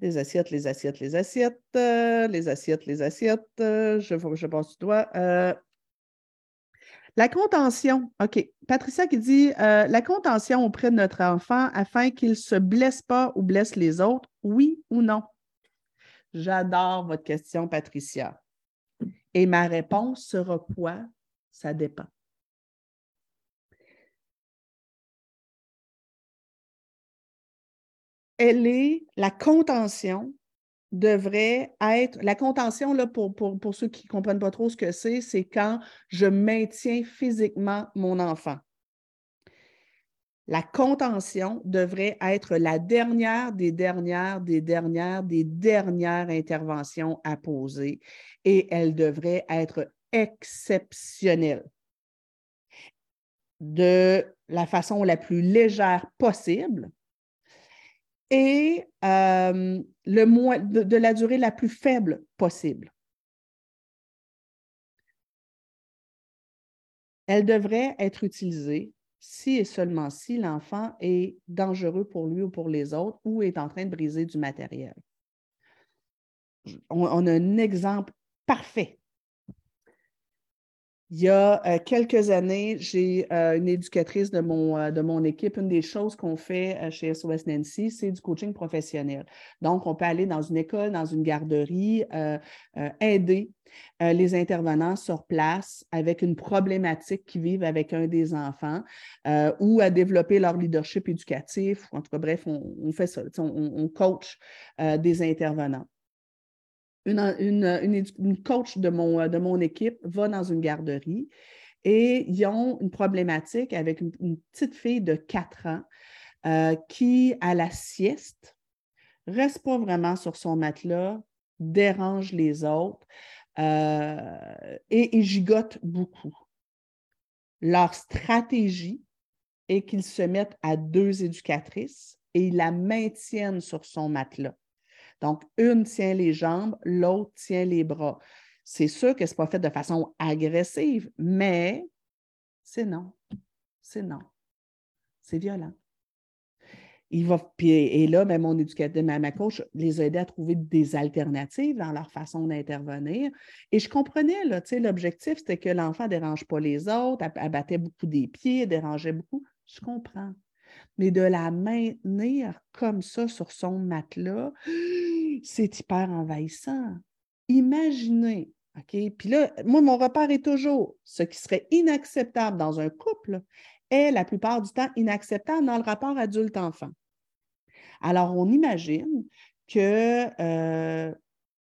Les assiettes, les assiettes, les assiettes, euh, les assiettes, les assiettes. je, je passe du doigt. La contention, OK. Patricia qui dit euh, la contention auprès de notre enfant afin qu'il ne se blesse pas ou blesse les autres, oui ou non? J'adore votre question, Patricia. Et ma réponse sera quoi? Ça dépend. Elle est la contention devrait être, la contention, pour, pour, ceux qui ne comprennent pas trop ce que c'est, c'est quand je maintiens physiquement mon enfant. La contention devrait être la dernière des dernières, des dernières, des dernières interventions à poser et elle devrait être exceptionnelle de la façon la plus légère possible et euh, de, la durée la plus faible possible. Elle devrait être utilisée si et seulement si l'enfant est dangereux pour lui ou pour les autres ou est en train de briser du matériel. on a un exemple parfait il y a euh, quelques années, j'ai euh, une éducatrice de mon, euh, de mon équipe. Une des choses qu'on fait chez SOS Nancy, c'est du coaching professionnel. Donc, on peut aller dans une école, dans une garderie, aider les intervenants sur place avec une problématique qu'ils vivent avec un des enfants ou à développer leur leadership éducatif. En tout cas, bref, on, fait ça. on coach des intervenants une, coach de mon, de mon équipe va dans une garderie et ils ont une problématique avec une, petite fille de 4 ans euh, qui, à la sieste, reste pas vraiment sur son matelas, dérange les autres euh, et, et gigote beaucoup. Leur stratégie est qu'ils se mettent à deux éducatrices et ils la maintiennent sur son matelas. Donc, une tient les jambes, l'autre tient les bras. C'est sûr que ce n'est pas fait de façon agressive, mais c'est non. C'est non. C'est violent. Il va, et là, ben, mon éducateur, ma, coach les a aidés à trouver des alternatives dans leur façon d'intervenir. Et je comprenais, l'objectif, c'était que l'enfant ne dérange pas les autres, abattait beaucoup des pieds, dérangeait beaucoup. Je comprends. Mais de la maintenir comme ça sur son matelas, c'est hyper envahissant. Imaginez, OK? Puis là, moi, mon repère est toujours ce qui serait inacceptable dans un couple est la plupart du temps inacceptable dans le rapport adulte-enfant. Alors, on imagine que euh,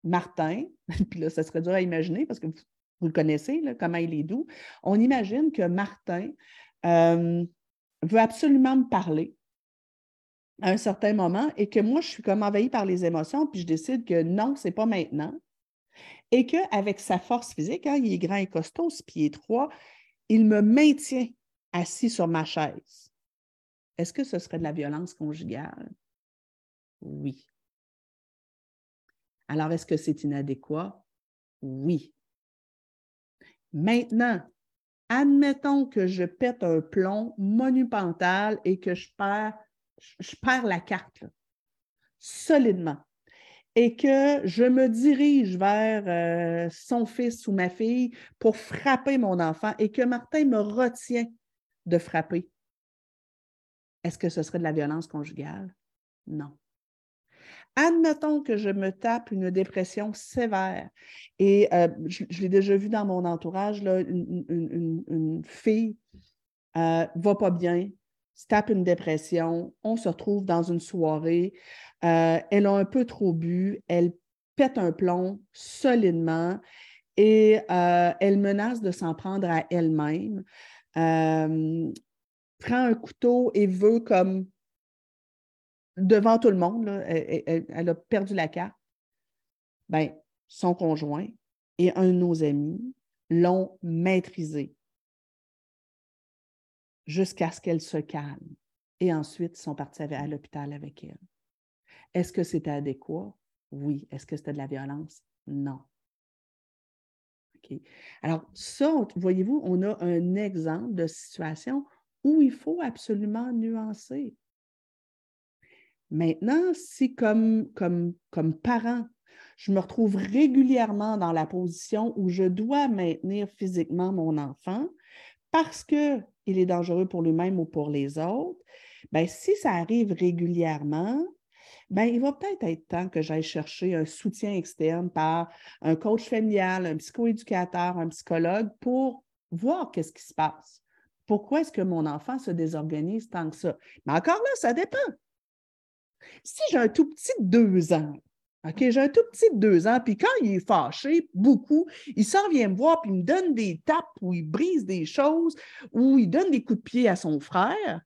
Martin, puis là, ça serait dur à imaginer parce que vous, le connaissez, comment il est doux, on imagine que Martin euh, veut absolument me parler à un certain moment et que moi, je suis comme envahie par les émotions, puis je décide que non, ce n'est pas maintenant. Et qu'avec sa force physique, hein, il est grand et costaud, six pieds trois, il me maintient assis sur ma chaise. Est-ce que ce serait de la violence conjugale? Oui. Alors, est-ce que c'est inadéquat? Oui. Maintenant, admettons que je pète un plomb monumental et que je perds la carte solidement et que je me dirige vers euh, son fils ou ma fille pour frapper mon enfant et que Martin me retient de frapper, est-ce que ce serait de la violence conjugale? Non. Admettons que je me tape une dépression sévère et euh, je, l'ai déjà vu dans mon entourage, une, fille euh, va pas bien, se tape une dépression, on se retrouve dans une soirée, euh, elle a un peu trop bu, elle pète un plomb solidement et elle menace de s'en prendre à elle-même, prend un couteau et veut comme devant tout le monde, elle, a perdu la carte. Ben, son conjoint et un de nos amis l'ont maîtrisée jusqu'à ce qu'elle se calme. Et ensuite, sont partis à l'hôpital avec elle. Est-ce que c'était adéquat? Oui. Est-ce que c'était de la violence? Non. Alors, ça, voyez-vous, on a un exemple de situation où il faut absolument nuancer. Maintenant, si comme, comme, comme parent, je me retrouve régulièrement dans la position où je dois maintenir physiquement mon enfant parce qu'il est dangereux pour lui-même ou pour les autres, bien, si ça arrive régulièrement, bien, il va peut-être être temps que j'aille chercher un soutien externe par un coach familial, un psychoéducateur, un psychologue pour voir qu'est-ce qui se passe. Pourquoi est-ce que mon enfant se désorganise tant que ça? Mais encore là, ça dépend. Si j'ai un tout petit de deux ans, OK, j'ai un tout petit de deux ans, puis quand il est fâché, beaucoup, il s'en vient me voir, puis il me donne des tapes ou il brise des choses, ou il donne des coups de pied à son frère.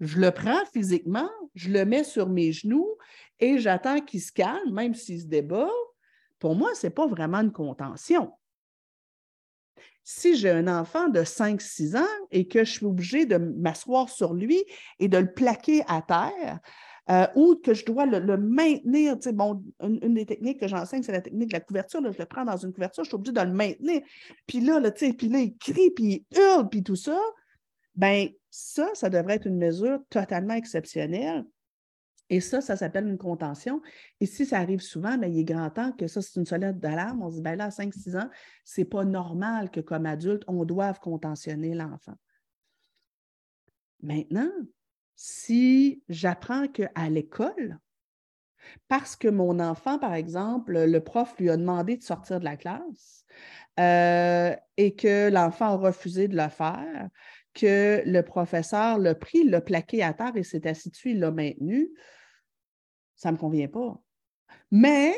Je le prends physiquement, je le mets sur mes genoux et j'attends qu'il se calme, même s'il se débat. Pour moi, ce n'est pas vraiment une contention. Si j'ai un enfant de 5-6 ans et que je suis obligée de m'asseoir sur lui et de le plaquer à terre, euh, ou que je dois le, maintenir. Bon, une, des techniques que j'enseigne, c'est la technique de la couverture. je le prends dans une couverture, je suis obligée de le maintenir. Puis là, là, puis là il crie, puis il hurle, puis tout ça. Bien, ça, ça devrait être une mesure totalement exceptionnelle. Et ça, ça s'appelle une contention. Et si ça arrive souvent, bien, il est grand temps que ça, c'est une sonnette d'alarme. On se dit, bien là, à 5-6 ans, ce n'est pas normal que comme adulte, on doive contentionner l'enfant. Maintenant, si j'apprends qu'à l'école, parce que mon enfant, par exemple, le prof lui a demandé de sortir de la classe euh, et que l'enfant a refusé de le faire, que le professeur l'a pris, l'a plaqué à terre et s'est assis dessus, il l'a maintenu, ça ne me convient pas. Mais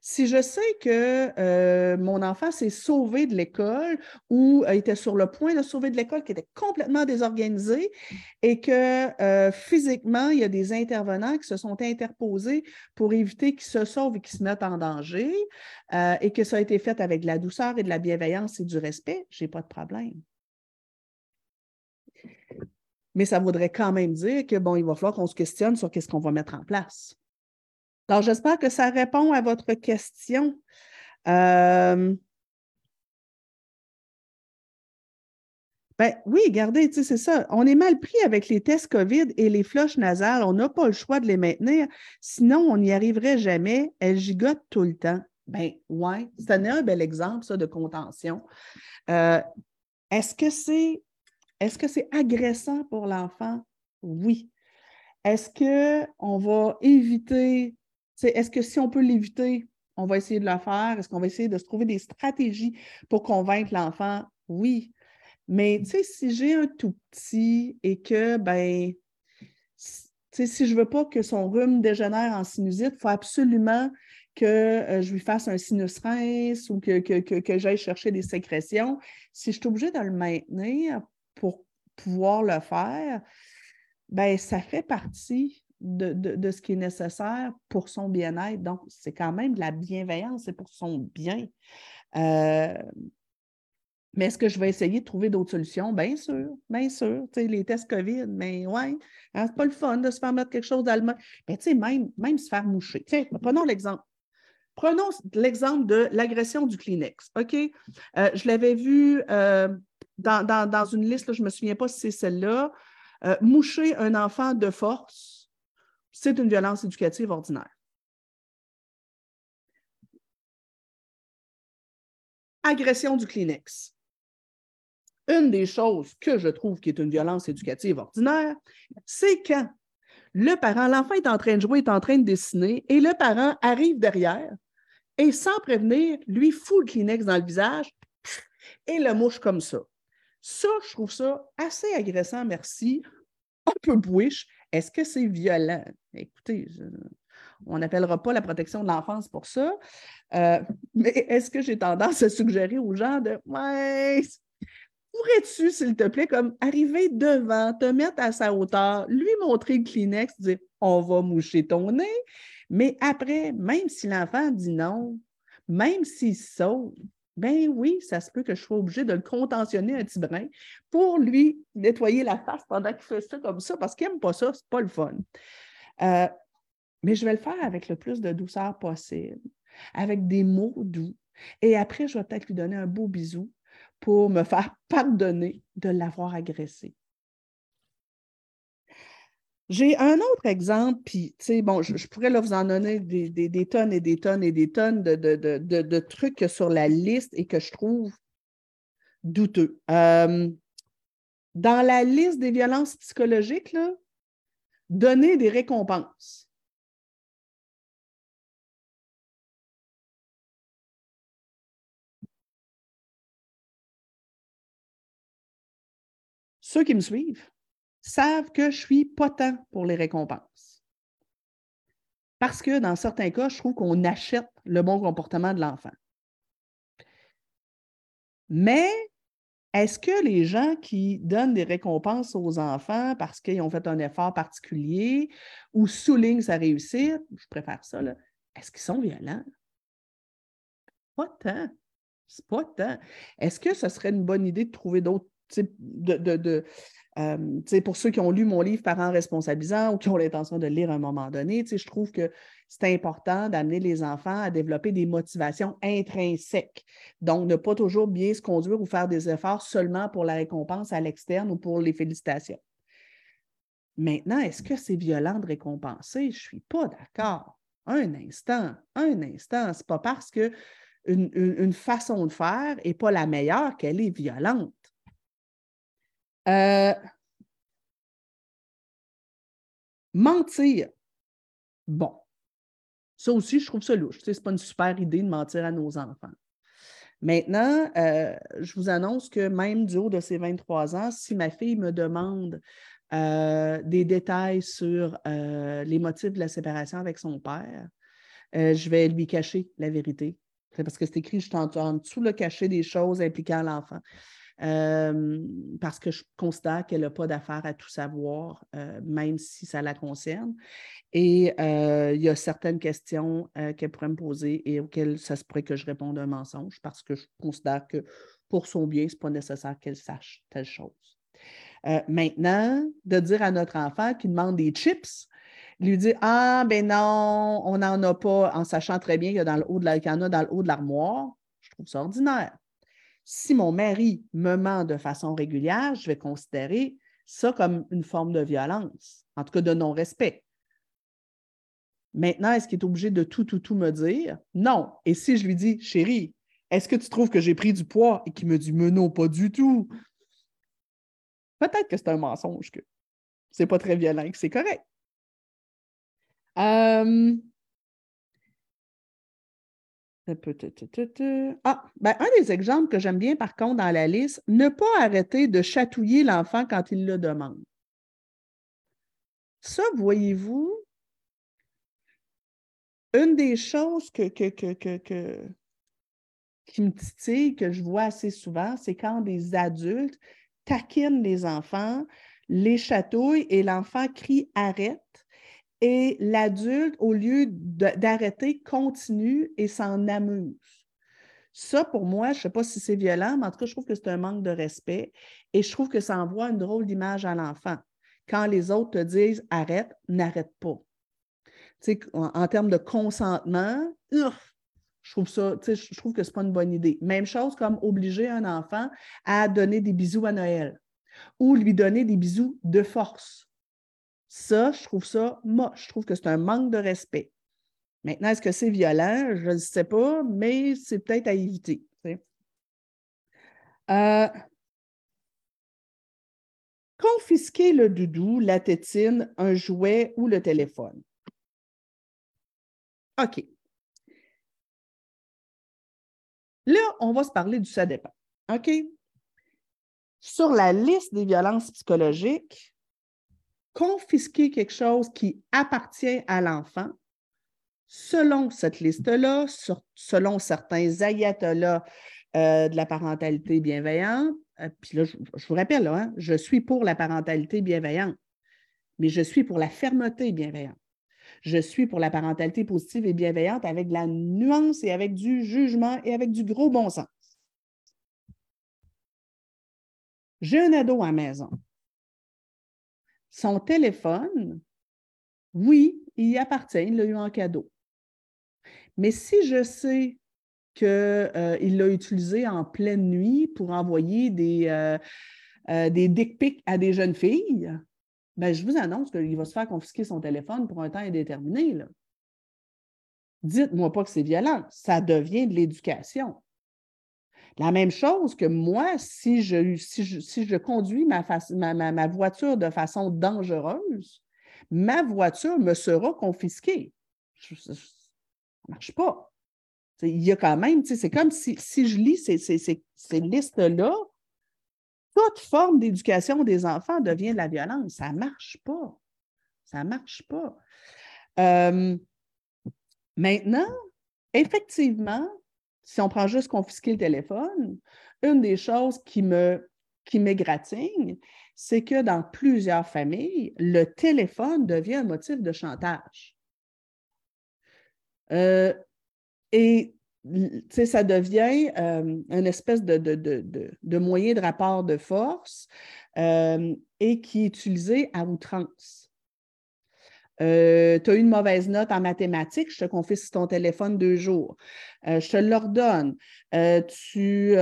si je sais que euh, mon enfant s'est sauvé de l'école ou était sur le point de sauver de l'école, qui était complètement désorganisé et que euh, physiquement, il y a des intervenants qui se sont interposés pour éviter qu'il se sauve et qu'il se mette en danger euh, et que ça a été fait avec de la douceur et de la bienveillance et du respect, je n'ai pas de problème. Mais ça voudrait quand même dire que, bon, il va falloir qu'on se questionne sur qu'est-ce qu'on va mettre en place. Alors, j'espère que ça répond à votre question. Euh, ben, oui, regardez, c'est ça. On est mal pris avec les tests COVID et les floches nasales. On n'a pas le choix de les maintenir. Sinon, on n'y arriverait jamais. Elles gigotent tout le temps. Ben, oui, c'est un bel exemple, ça, de contention. Euh, est-ce que c'est est-ce que c'est agressant pour l'enfant? Oui. Est-ce qu'on va éviter est-ce que si on peut l'éviter, on va essayer de le faire? Est-ce qu'on va essayer de se trouver des stratégies pour convaincre l'enfant? Oui. Mais si j'ai un tout petit et que, ben, si je ne veux pas que son rhume dégénère en sinusite, il faut absolument que euh, je lui fasse un sinus rince ou que, que j'aille chercher des sécrétions. Si je suis obligée de le maintenir pour pouvoir le faire, ben ça fait partie de, ce qui est nécessaire pour son bien-être. Donc, c'est quand même de la bienveillance, c'est pour son bien. Euh, mais est-ce que je vais essayer de trouver d'autres solutions? Bien sûr, bien sûr. Les tests COVID, mais ouais, hein, c'est pas le fun de se faire mettre quelque chose d'allemand. Mais tu sais, même, même se faire moucher. Prenons l'exemple. Prenons l'exemple de l'agression du Kleenex. OK? Euh, je l'avais vu euh, dans, une liste, je ne me souviens pas si c'est celle-là. moucher un enfant de force c'est une violence éducative ordinaire. Agression du Kleenex. Une des choses que je trouve qui est une violence éducative ordinaire, c'est quand le parent, l'enfant est en train de jouer, est en train de dessiner, et le parent arrive derrière et sans prévenir, lui fout le Kleenex dans le visage et le mouche comme ça. Ça, je trouve ça assez agressant, merci, un peu bouiche, est-ce que c'est violent? Écoutez, on n'appellera pas la protection de l'enfance pour ça, euh, mais est-ce que j'ai tendance à suggérer aux gens de Ouais, pourrais-tu, s'il te plaît, comme arriver devant, te mettre à sa hauteur, lui montrer le Kleenex, dire On va moucher ton nez, mais après, même si l'enfant dit non, même s'il saute, ben oui, ça se peut que je sois obligée de le contentionner un petit brin pour lui nettoyer la face pendant qu'il fait ça comme ça, parce qu'il n'aime pas ça, c'est pas le fun. Euh, mais je vais le faire avec le plus de douceur possible, avec des mots doux. Et après, je vais peut-être lui donner un beau bisou pour me faire pardonner de l'avoir agressé. J'ai un autre exemple, puis, tu sais, bon, je, pourrais là, vous en donner des, tonnes et des tonnes et des tonnes de, de, trucs sur la liste et que je trouve douteux. Euh, dans la liste des violences psychologiques, là, donner des récompenses. Ceux qui me suivent, savent que je suis pas tant pour les récompenses. Parce que dans certains cas, je trouve qu'on achète le bon comportement de l'enfant. Mais est-ce que les gens qui donnent des récompenses aux enfants parce qu'ils ont fait un effort particulier ou soulignent sa réussite, je préfère ça, est-ce qu'ils sont violents? Pas tant. C'est pas tant. Est-ce que ce serait une bonne idée de trouver d'autres types de, pour ceux qui ont lu mon livre Parents responsabilisants ou qui ont l'intention de le lire à un moment donné, je trouve que c'est important d'amener les enfants à développer des motivations intrinsèques. Donc, ne pas toujours bien se conduire ou faire des efforts seulement pour la récompense à l'externe ou pour les félicitations. Maintenant, est-ce que c'est violent de récompenser? Je ne suis pas d'accord. Un instant, un instant. Ce n'est pas parce qu'une une, façon de faire n'est pas la meilleure qu'elle est violente. Euh, mentir. Bon. Ça aussi, je trouve ça louche. Ce n'est pas une super idée de mentir à nos enfants. Maintenant, euh, je vous annonce que même du haut de ses 23 ans, si ma fille me demande euh, des détails sur les motifs de la séparation avec son père, je vais lui cacher la vérité. C'est parce que c'est écrit juste en, en dessous, le cacher des choses impliquant l'enfant parce que je considère qu'elle n'a pas d'affaire à tout savoir, même si ça la concerne. Et il y a certaines questions qu'elle pourrait me poser et auxquelles ça se pourrait que je réponde un mensonge parce que je considère que pour son bien, ce n'est pas nécessaire qu'elle sache telle chose. maintenant, de dire à notre enfant qui demande des chips, lui dire Ah, ben non, on n'en a pas, en sachant très bien qu'il y, a dans le haut de qu'il y en a dans le haut de l'armoire, je trouve ça ordinaire. Si mon mari me ment de façon régulière, je vais considérer ça comme une forme de violence, en tout cas de non-respect. Maintenant, est-ce qu'il est obligé de tout, tout, tout me dire? Non. Et si je lui dis, chérie, est-ce que tu trouves que j'ai pris du poids et qu'il me dit, mais non, pas du tout? Peut-être que c'est un mensonge, que c'est pas très violent, que c'est correct. Euh, ah, ben, un des exemples que j'aime bien par contre dans la liste, ne pas arrêter de chatouiller l'enfant quand il le demande. Ça, voyez-vous, une des choses que, que, que, qui me titille, que je vois assez souvent, c'est quand des adultes taquinent les enfants, les chatouillent et l'enfant crie arrête et l'adulte, au lieu d'arrêter, continue et s'en amuse. Ça, pour moi, je ne sais pas si c'est violent, mais en tout cas, je trouve que c'est un manque de respect et je trouve que ça envoie une drôle d'image à l'enfant. Quand les autres te disent arrête, n'arrête pas. Sais, en, termes de consentement, je trouve ça, je trouve que ce n'est pas une bonne idée. Même chose comme obliger un enfant à donner des bisous à Noël ou lui donner des bisous de force. Ça, je trouve ça moche. Je trouve que c'est un manque de respect. Maintenant, est-ce que c'est violent? Je ne sais pas, mais c'est peut-être à éviter. Euh, confisquer le doudou, la tétine, un jouet ou le téléphone. OK. Là, on va se parler du ça dépend. OK? Sur la liste des violences psychologiques, confisquer quelque chose qui appartient à l'enfant, selon cette liste-là, selon certains ayatollahs euh, de la parentalité bienveillante, euh, puis là, je, vous rappelle, hein, je suis pour la parentalité bienveillante, mais je suis pour la fermeté bienveillante. Je suis pour la parentalité positive et bienveillante avec de la nuance et avec du jugement et avec du gros bon sens. J'ai un ado à la maison. Son téléphone, oui, il y appartient, il l'a eu en cadeau. Mais si je sais qu'il euh, l'a utilisé en pleine nuit pour envoyer des, euh, euh, des dick pics à des jeunes filles, ben, je vous annonce qu'il va se faire confisquer son téléphone pour un temps indéterminé. Dites-moi pas que c'est violent, ça devient de l'éducation. La même chose que moi, si je, conduis ma, voiture de façon dangereuse, ma voiture me sera confisquée. ça ne marche pas. Il y a quand même, c'est comme si, si je lis ces, ces listes-là, toute forme d'éducation des enfants devient de la violence. Ça ne marche pas. Ça ne marche pas. Euh, maintenant, effectivement, si on prend juste confisquer le téléphone, une des choses qui me qui m'égratigne, c'est que dans plusieurs familles, le téléphone devient un motif de chantage. Euh, et ça devient euh, une espèce de, de, moyen de rapport de force euh, et qui est utilisé à outrance. Euh, tu as eu une mauvaise note en mathématiques, je te confisque ton téléphone deux jours. je te l'ordonne. tu,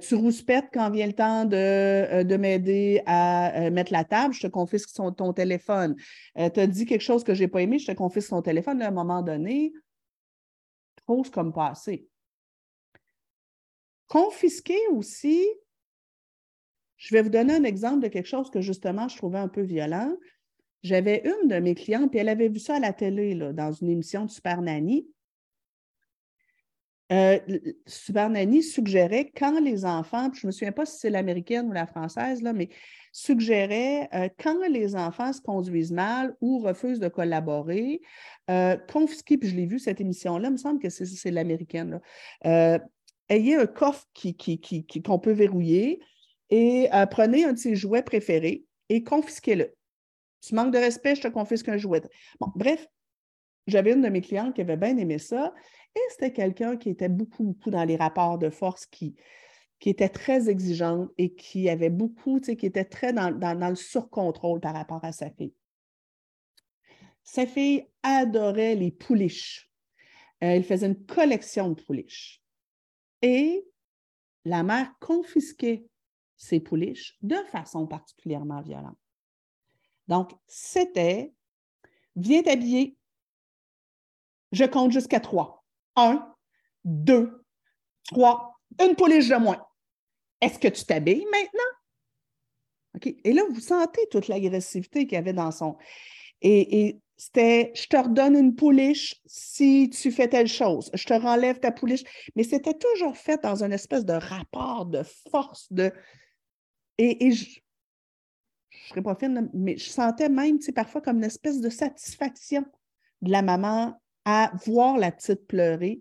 tu rouspètes quand vient le temps de, m'aider à mettre la table, je te confisque ton téléphone. tu as dit quelque chose que je n'ai pas aimé, je te confisque ton téléphone. à un moment donné, comme passé. Confisquer aussi, je vais vous donner un exemple de quelque chose que justement je trouvais un peu violent. J'avais une de mes clientes, et elle avait vu ça à la télé, là, dans une émission de Super Nanny. Euh, Super Nanny suggérait quand les enfants, je ne me souviens pas si c'est l'américaine ou la française, là, mais suggérait euh, quand les enfants se conduisent mal ou refusent de collaborer, euh, confisquer, puis je l'ai vu cette émission-là, il me semble que c'est l'américaine, euh, ayez un coffre qu'on qui, qui, peut verrouiller et prenez un de ses jouets préférés et confisquez-le. Tu manques de respect, je te confisque un jouet. Bon, bref, j'avais une de mes clientes qui avait bien aimé ça et c'était quelqu'un qui était beaucoup, beaucoup dans les rapports de force, qui, était très exigeante et qui avait beaucoup, tu sais, qui était très dans, le surcontrôle par rapport à sa fille. Sa fille adorait les pouliches. elle faisait une collection de pouliches. Et la mère confisquait ces pouliches de façon particulièrement violente. Donc, c'était viens t'habiller. Je compte jusqu'à trois. Un, deux, trois, une pouliche de moins. Est-ce que tu t'habilles maintenant? OK. Et là, vous sentez toute l'agressivité qu'il y avait dans son. Et, c'était je te redonne une pouliche si tu fais telle chose. Je te renlève ta pouliche. Mais c'était toujours fait dans une espèce de rapport de force. De... Et, je ne serais pas fine, mais je sentais même parfois comme une espèce de satisfaction de la maman à voir la petite pleurer.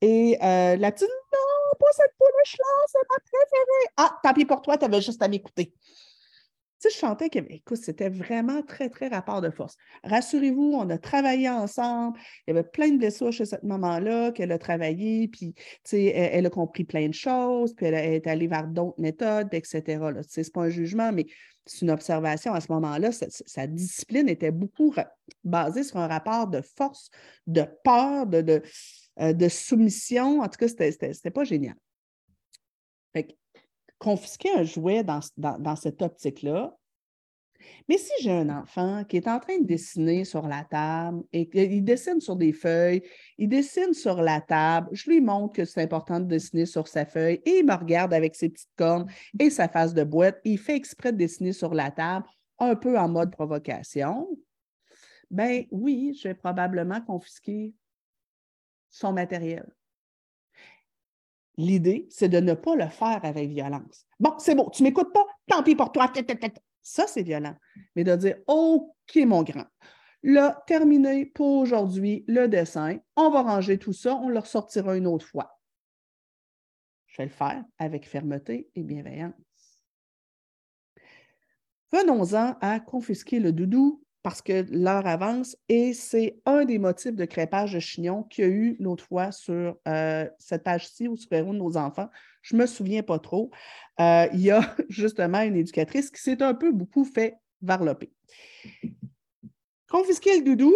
Et euh, la petite, non, pas cette pouliche-là, c'est ma préférée. Ah, tant pis pour toi, tu avais juste à m'écouter. Sais, je sentais que, écoute, c'était vraiment très, très rapport de force. Rassurez-vous, on a travaillé ensemble. Il y avait plein de blessures chez cette maman-là qu'elle a travaillé, puis, tu sais, elle, a compris plein de choses, puis elle, est allée vers d'autres méthodes, etc. Tu sais, ce n'est pas un jugement, mais c'est une observation. À ce moment-là, sa, discipline était beaucoup basée sur un rapport de force, de peur, de, de, euh, soumission. En tout cas, c'était n'était pas génial. Fait confisquer un jouet dans, dans, cette optique-là. Mais si j'ai un enfant qui est en train de dessiner sur la table et qu'il dessine sur des feuilles, il dessine sur la table, je lui montre que c'est important de dessiner sur sa feuille et il me regarde avec ses petites cornes et sa face de boîte. Il fait exprès de dessiner sur la table, un peu en mode provocation. Ben oui, je vais probablement confisquer son matériel. L'idée, c'est de ne pas le faire avec violence. Bon, c'est bon, tu m'écoutes pas, tant pis pour toi. Ça, c'est violent. Mais de dire, OK, mon grand, là, terminé pour aujourd'hui le dessin, on va ranger tout ça, on le ressortira une autre fois. Je vais le faire avec fermeté et bienveillance. Venons-en à confisquer le doudou parce que l'heure avance et c'est un des motifs de crépage de chignon qu'il y a eu l'autre fois sur euh, cette page-ci ou sur de nos enfants. Je ne me souviens pas trop. Euh, il y a justement une éducatrice qui s'est un peu beaucoup fait varloper. Confisquer le doudou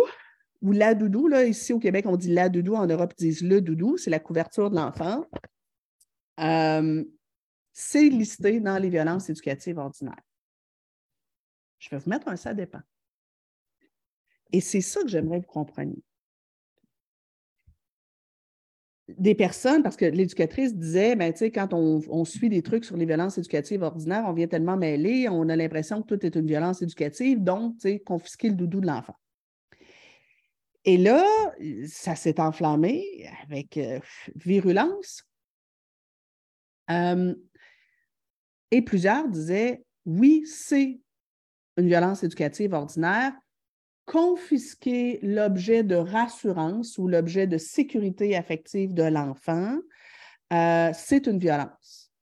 ou la doudou, là, ici au Québec, on dit la doudou, en Europe, ils disent le doudou, c'est la couverture de l'enfant. Euh, c'est listé dans les violences éducatives ordinaires. Je vais vous mettre un ça dépend. Et c'est ça que j'aimerais que vous compreniez. Des personnes, parce que l'éducatrice disait, ben, quand on, suit des trucs sur les violences éducatives ordinaires, on vient tellement mêler, on a l'impression que tout est une violence éducative, donc confisquer le doudou de l'enfant. Et là, ça s'est enflammé avec euh, virulence. Euh, et plusieurs disaient, oui, c'est une violence éducative ordinaire, confisquer l'objet de rassurance ou l'objet de sécurité affective de l'enfant, euh, c'est une violence.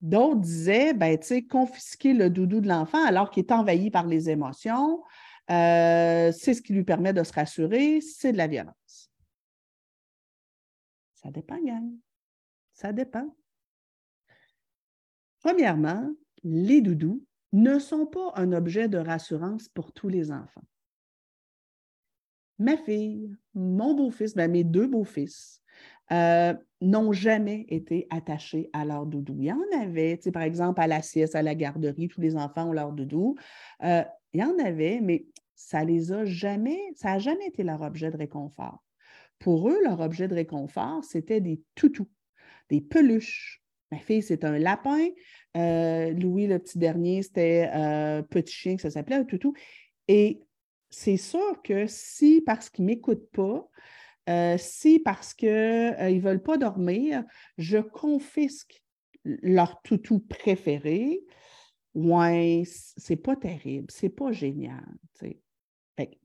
D'autres disaient, ben, confisquer le doudou de l'enfant alors qu'il est envahi par les émotions, euh, c'est ce qui lui permet de se rassurer, c'est de la violence. Ça dépend, gang. Ça dépend. Premièrement, les doudous ne sont pas un objet de rassurance pour tous les enfants. Ma fille, mon beau-fils, ben, mes deux beaux-fils, euh, n'ont jamais été attachés à leur doudou. Il y en avait, par exemple, à la sieste, à la garderie, tous les enfants ont leur doudou. Euh, il y en avait, mais ça les a jamais, ça n'a jamais été leur objet de réconfort. Pour eux, leur objet de réconfort, c'était des toutous, des peluches, Ma fille, c'est un lapin. Euh, Louis, le petit dernier, c'était euh, petit chien que ça s'appelait un toutou. Et c'est sûr que si, parce qu'ils ne m'écoutent pas, euh, si parce qu'ils ne veulent pas dormir, je confisque leur toutou préféré, ouais, c'est pas terrible, c'est pas génial.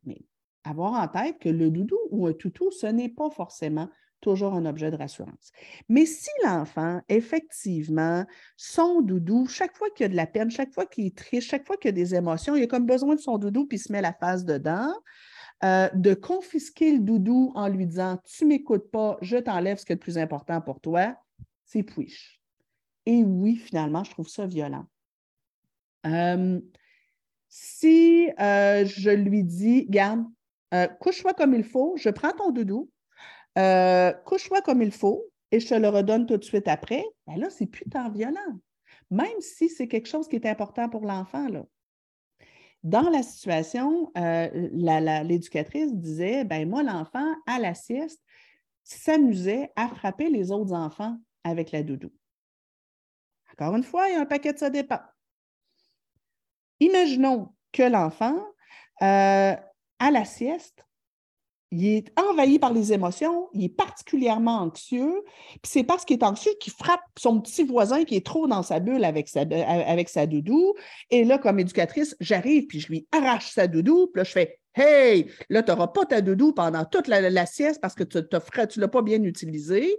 mais avoir en tête que le doudou ou un toutou, ce n'est pas forcément toujours un objet de rassurance. Mais si l'enfant, effectivement, son doudou, chaque fois qu'il y a de la peine, chaque fois qu'il est triste, chaque fois qu'il y a des émotions, il a comme besoin de son doudou puis il se met la face dedans, euh, de confisquer le doudou en lui disant Tu m'écoutes pas, je t'enlève ce qui est le plus important pour toi, c'est puiche. Et oui, finalement, je trouve ça violent. Euh, si euh, je lui dis, garde, couche-toi comme il faut, je prends ton doudou, euh, couche-toi comme il faut et je te le redonne tout de suite après, ben là, c'est plus tant violent. Même si c'est quelque chose qui est important pour l'enfant. Dans la situation, euh, l'éducatrice disait ben moi, l'enfant, à la sieste, s'amusait à frapper les autres enfants avec la doudou. Encore une fois, il y a un paquet de ça dépend. Imaginons que l'enfant, euh, à la sieste, il est envahi par les émotions, il est particulièrement anxieux, puis c'est parce qu'il est anxieux qu'il frappe son petit voisin qui est trop dans sa bulle avec sa, sa doudou. Et là, comme éducatrice, j'arrive, puis je lui arrache sa doudou, puis là, je fais Hey, là, tu n'auras pas ta doudou pendant toute la, sieste parce que tu ne l'as pas bien utilisé.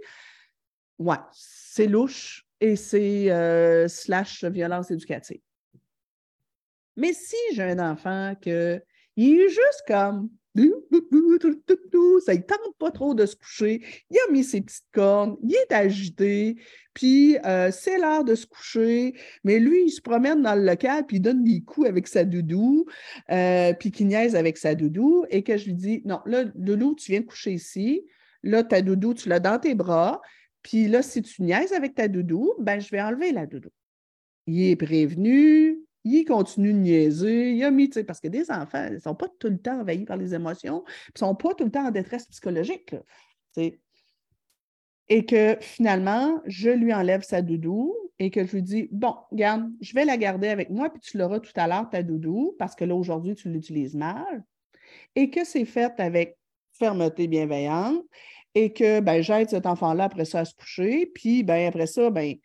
Ouais, c'est louche et c'est euh, slash violence éducative. Mais si j'ai un enfant que il est juste comme ça ne tente pas trop de se coucher. Il a mis ses petites cornes, il est agité, puis euh, c'est l'heure de se coucher, mais lui, il se promène dans le local, puis il donne des coups avec sa doudou, euh, puis qu'il niaise avec sa doudou, et que je lui dis Non, là, Loulou, tu viens de coucher ici, là, ta doudou, tu l'as dans tes bras, puis là, si tu niaises avec ta doudou, ben, je vais enlever la doudou. Il est prévenu, il continue de niaiser, il a mis, parce que des enfants, ils ne sont pas tout le temps envahis par les émotions, ils ne sont pas tout le temps en détresse psychologique. et que finalement, je lui enlève sa doudou et que je lui dis Bon, garde, je vais la garder avec moi, puis tu l'auras tout à l'heure, ta doudou, parce que là, aujourd'hui, tu l'utilises mal. Et que c'est fait avec fermeté bienveillante et que ben, j'aide cet enfant-là après ça à se coucher, puis ben, après ça, ben,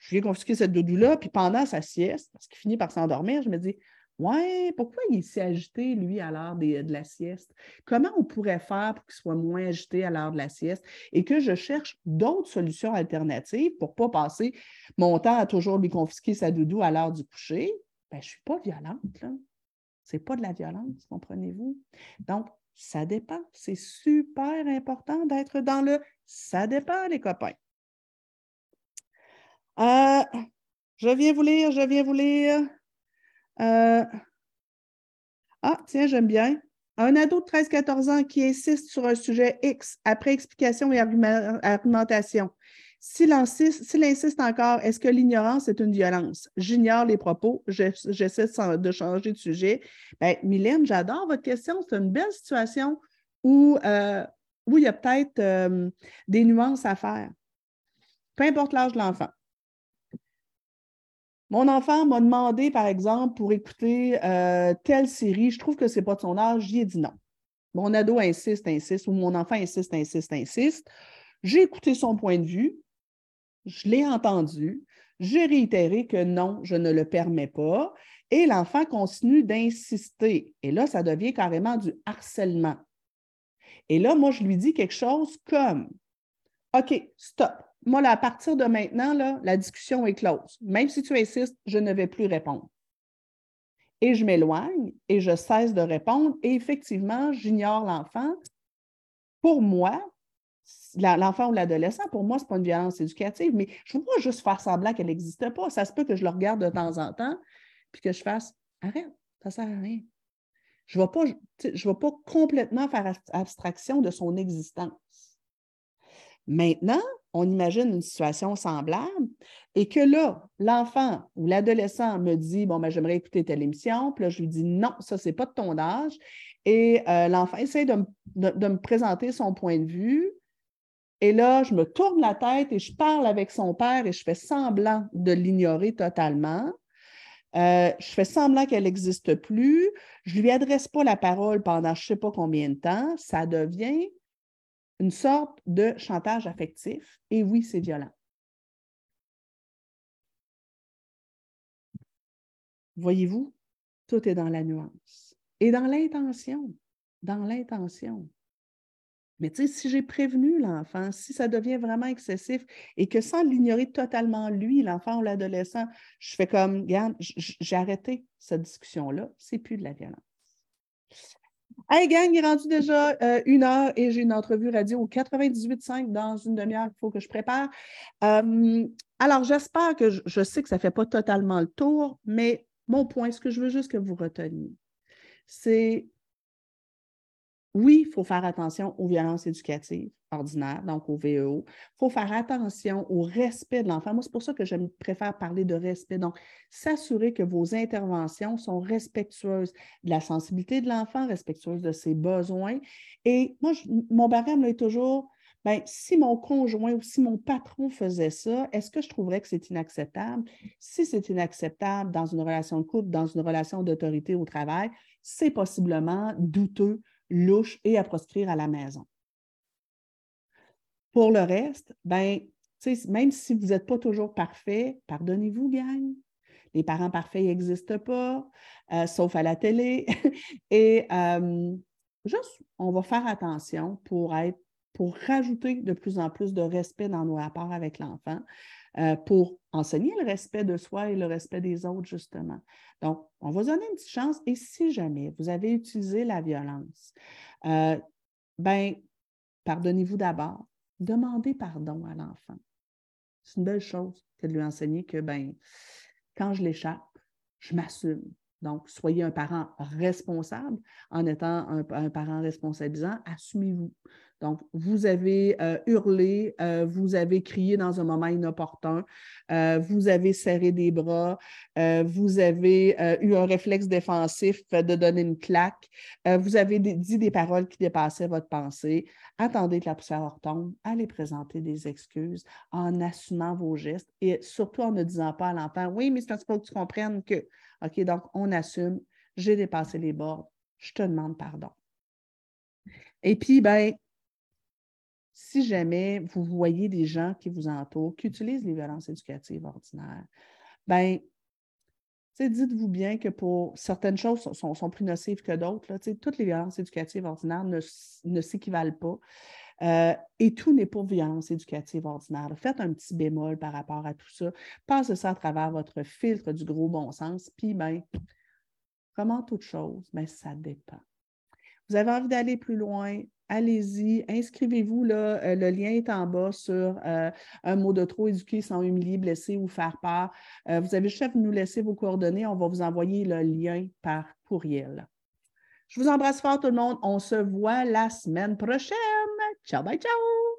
je viens confisquer cette doudou-là, puis pendant sa sieste, parce qu'il finit par s'endormir, je me dis Ouais, pourquoi il s'est agité, lui, à l'heure de la sieste? Comment on pourrait faire pour qu'il soit moins agité à l'heure de la sieste? Et que je cherche d'autres solutions alternatives pour ne pas passer mon temps à toujours lui confisquer sa doudou à l'heure du coucher? Ben, je ne suis pas violente, là. Ce n'est pas de la violence, comprenez-vous? Donc, ça dépend. C'est super important d'être dans le ça dépend, les copains. Euh, je viens vous lire, je viens vous lire. Euh, ah, tiens, j'aime bien. Un ado de 13-14 ans qui insiste sur un sujet X après explication et argumentation. S'il insiste, encore, est-ce que l'ignorance est une violence? J'ignore les propos, j'essaie de changer de sujet. Bien, Mylène, j'adore votre question. C'est une belle situation où, euh, où il y a peut-être des nuances à faire. Peu importe l'âge de l'enfant. Mon enfant m'a demandé, par exemple, pour écouter euh, telle série, je trouve que ce n'est pas de son âge, j'y ai dit non. Mon ado insiste, insiste, ou mon enfant insiste, insiste, insiste. J'ai écouté son point de vue, je l'ai entendu, j'ai réitéré que non, je ne le permets pas, et l'enfant continue d'insister. Et là, ça devient carrément du harcèlement. Et là, moi, je lui dis quelque chose comme OK, stop moi, à partir de maintenant, là, la discussion est close. Même si tu insistes, je ne vais plus répondre. Et je m'éloigne et je cesse de répondre. Et effectivement, j'ignore l'enfant. Pour moi, l'enfant ou l'adolescent, pour moi, ce n'est pas une violence éducative, mais je ne veux pas juste faire semblant qu'elle n'existe pas. Ça se peut que je le regarde de temps en temps, puis que je fasse Arrête, ça ne sert à rien. Je ne vais, pas, vais pas complètement faire abstraction de son existence. Maintenant, on imagine une situation semblable et que là, l'enfant ou l'adolescent me dit Bon, ben, j'aimerais écouter telle émission. Puis là, je lui dis Non, ça, ce n'est pas de ton âge. Et euh, l'enfant essaie de, me présenter son point de vue. Et là, je me tourne la tête et je parle avec son père et je fais semblant de l'ignorer totalement. Euh, je fais semblant qu'elle n'existe plus. Je ne lui adresse pas la parole pendant je ne sais pas combien de temps. Ça devient une sorte de chantage affectif. Et oui, c'est violent. Voyez-vous, tout est dans la nuance et dans l'intention. Dans l'intention. Mais tu sais, si j'ai prévenu l'enfant, si ça devient vraiment excessif et que sans l'ignorer totalement lui, l'enfant ou l'adolescent, je fais comme, regarde, j'ai arrêté cette discussion-là, c'est plus de la violence. Hey gang, il est rendu déjà euh, une heure et j'ai une entrevue radio au 98.5 dans une demi-heure qu'il faut que je prépare. Euh, alors, j'espère que je, sais que ça ne fait pas totalement le tour, mais mon point, ce que je veux juste que vous reteniez, c'est oui, il faut faire attention aux violences éducatives ordinaires, donc au VEO. Il faut faire attention au respect de l'enfant. Moi, c'est pour ça que je préfère parler de respect. Donc, s'assurer que vos interventions sont respectueuses de la sensibilité de l'enfant, respectueuses de ses besoins. Et moi, mon barème est toujours, bien, si mon conjoint ou si mon patron faisait ça, est-ce que je trouverais que c'est inacceptable? Si c'est inacceptable dans une relation de couple, dans une relation d'autorité au travail, c'est possiblement douteux louche et à proscrire à la maison. Pour le reste, ben, même si vous n'êtes pas toujours parfait, pardonnez-vous, gang. Les parents parfaits n'existent pas, euh, sauf à la télé. et euh, juste, on va faire attention pour être pour rajouter de plus en plus de respect dans nos rapports avec l'enfant, euh, pour enseigner le respect de soi et le respect des autres, justement. Donc, on va donner une petite chance. Et si jamais vous avez utilisé la violence, ben, pardonnez-vous d'abord. Demandez pardon à l'enfant. C'est une belle chose que de lui enseigner que, ben, quand je l'échappe, je m'assume. Donc, soyez un parent responsable en étant un, un parent responsabilisant. Assumez-vous. Donc, vous avez euh, hurlé, euh, vous avez crié dans un moment inopportun, euh, vous avez serré des bras, vous avez eu un réflexe défensif de donner une claque, vous avez dit des paroles qui dépassaient votre pensée. Attendez que la poussière retombe, allez présenter des excuses en assumant vos gestes et surtout en ne disant pas à l'enfant Oui, mais c'est parce que tu comprennes que. OK, donc on assume, j'ai dépassé les bords, je te demande pardon. Et puis, ben, si jamais vous voyez des gens qui vous entourent, qui utilisent les violences éducatives ordinaires, ben, dites-vous bien que pour certaines choses sont, plus nocives que d'autres. Toutes les violences éducatives ordinaires ne, s'équivalent pas. Euh, et tout n'est pas violence éducative ordinaire. Faites un petit bémol par rapport à tout ça. Passez ça à travers votre filtre du gros bon sens, puis ben, Comment toute chose? Mais ben, ça dépend. Vous avez envie d'aller plus loin, allez-y, inscrivez-vous. Là, euh, le lien est en bas sur euh, un mot de trop éduquer sans humilier, blesser ou faire part. Euh, vous avez juste à nous laisser vos coordonnées. On va vous envoyer le lien par courriel. Je vous embrasse fort tout le monde. On se voit la semaine prochaine. Ciao, bye, ciao!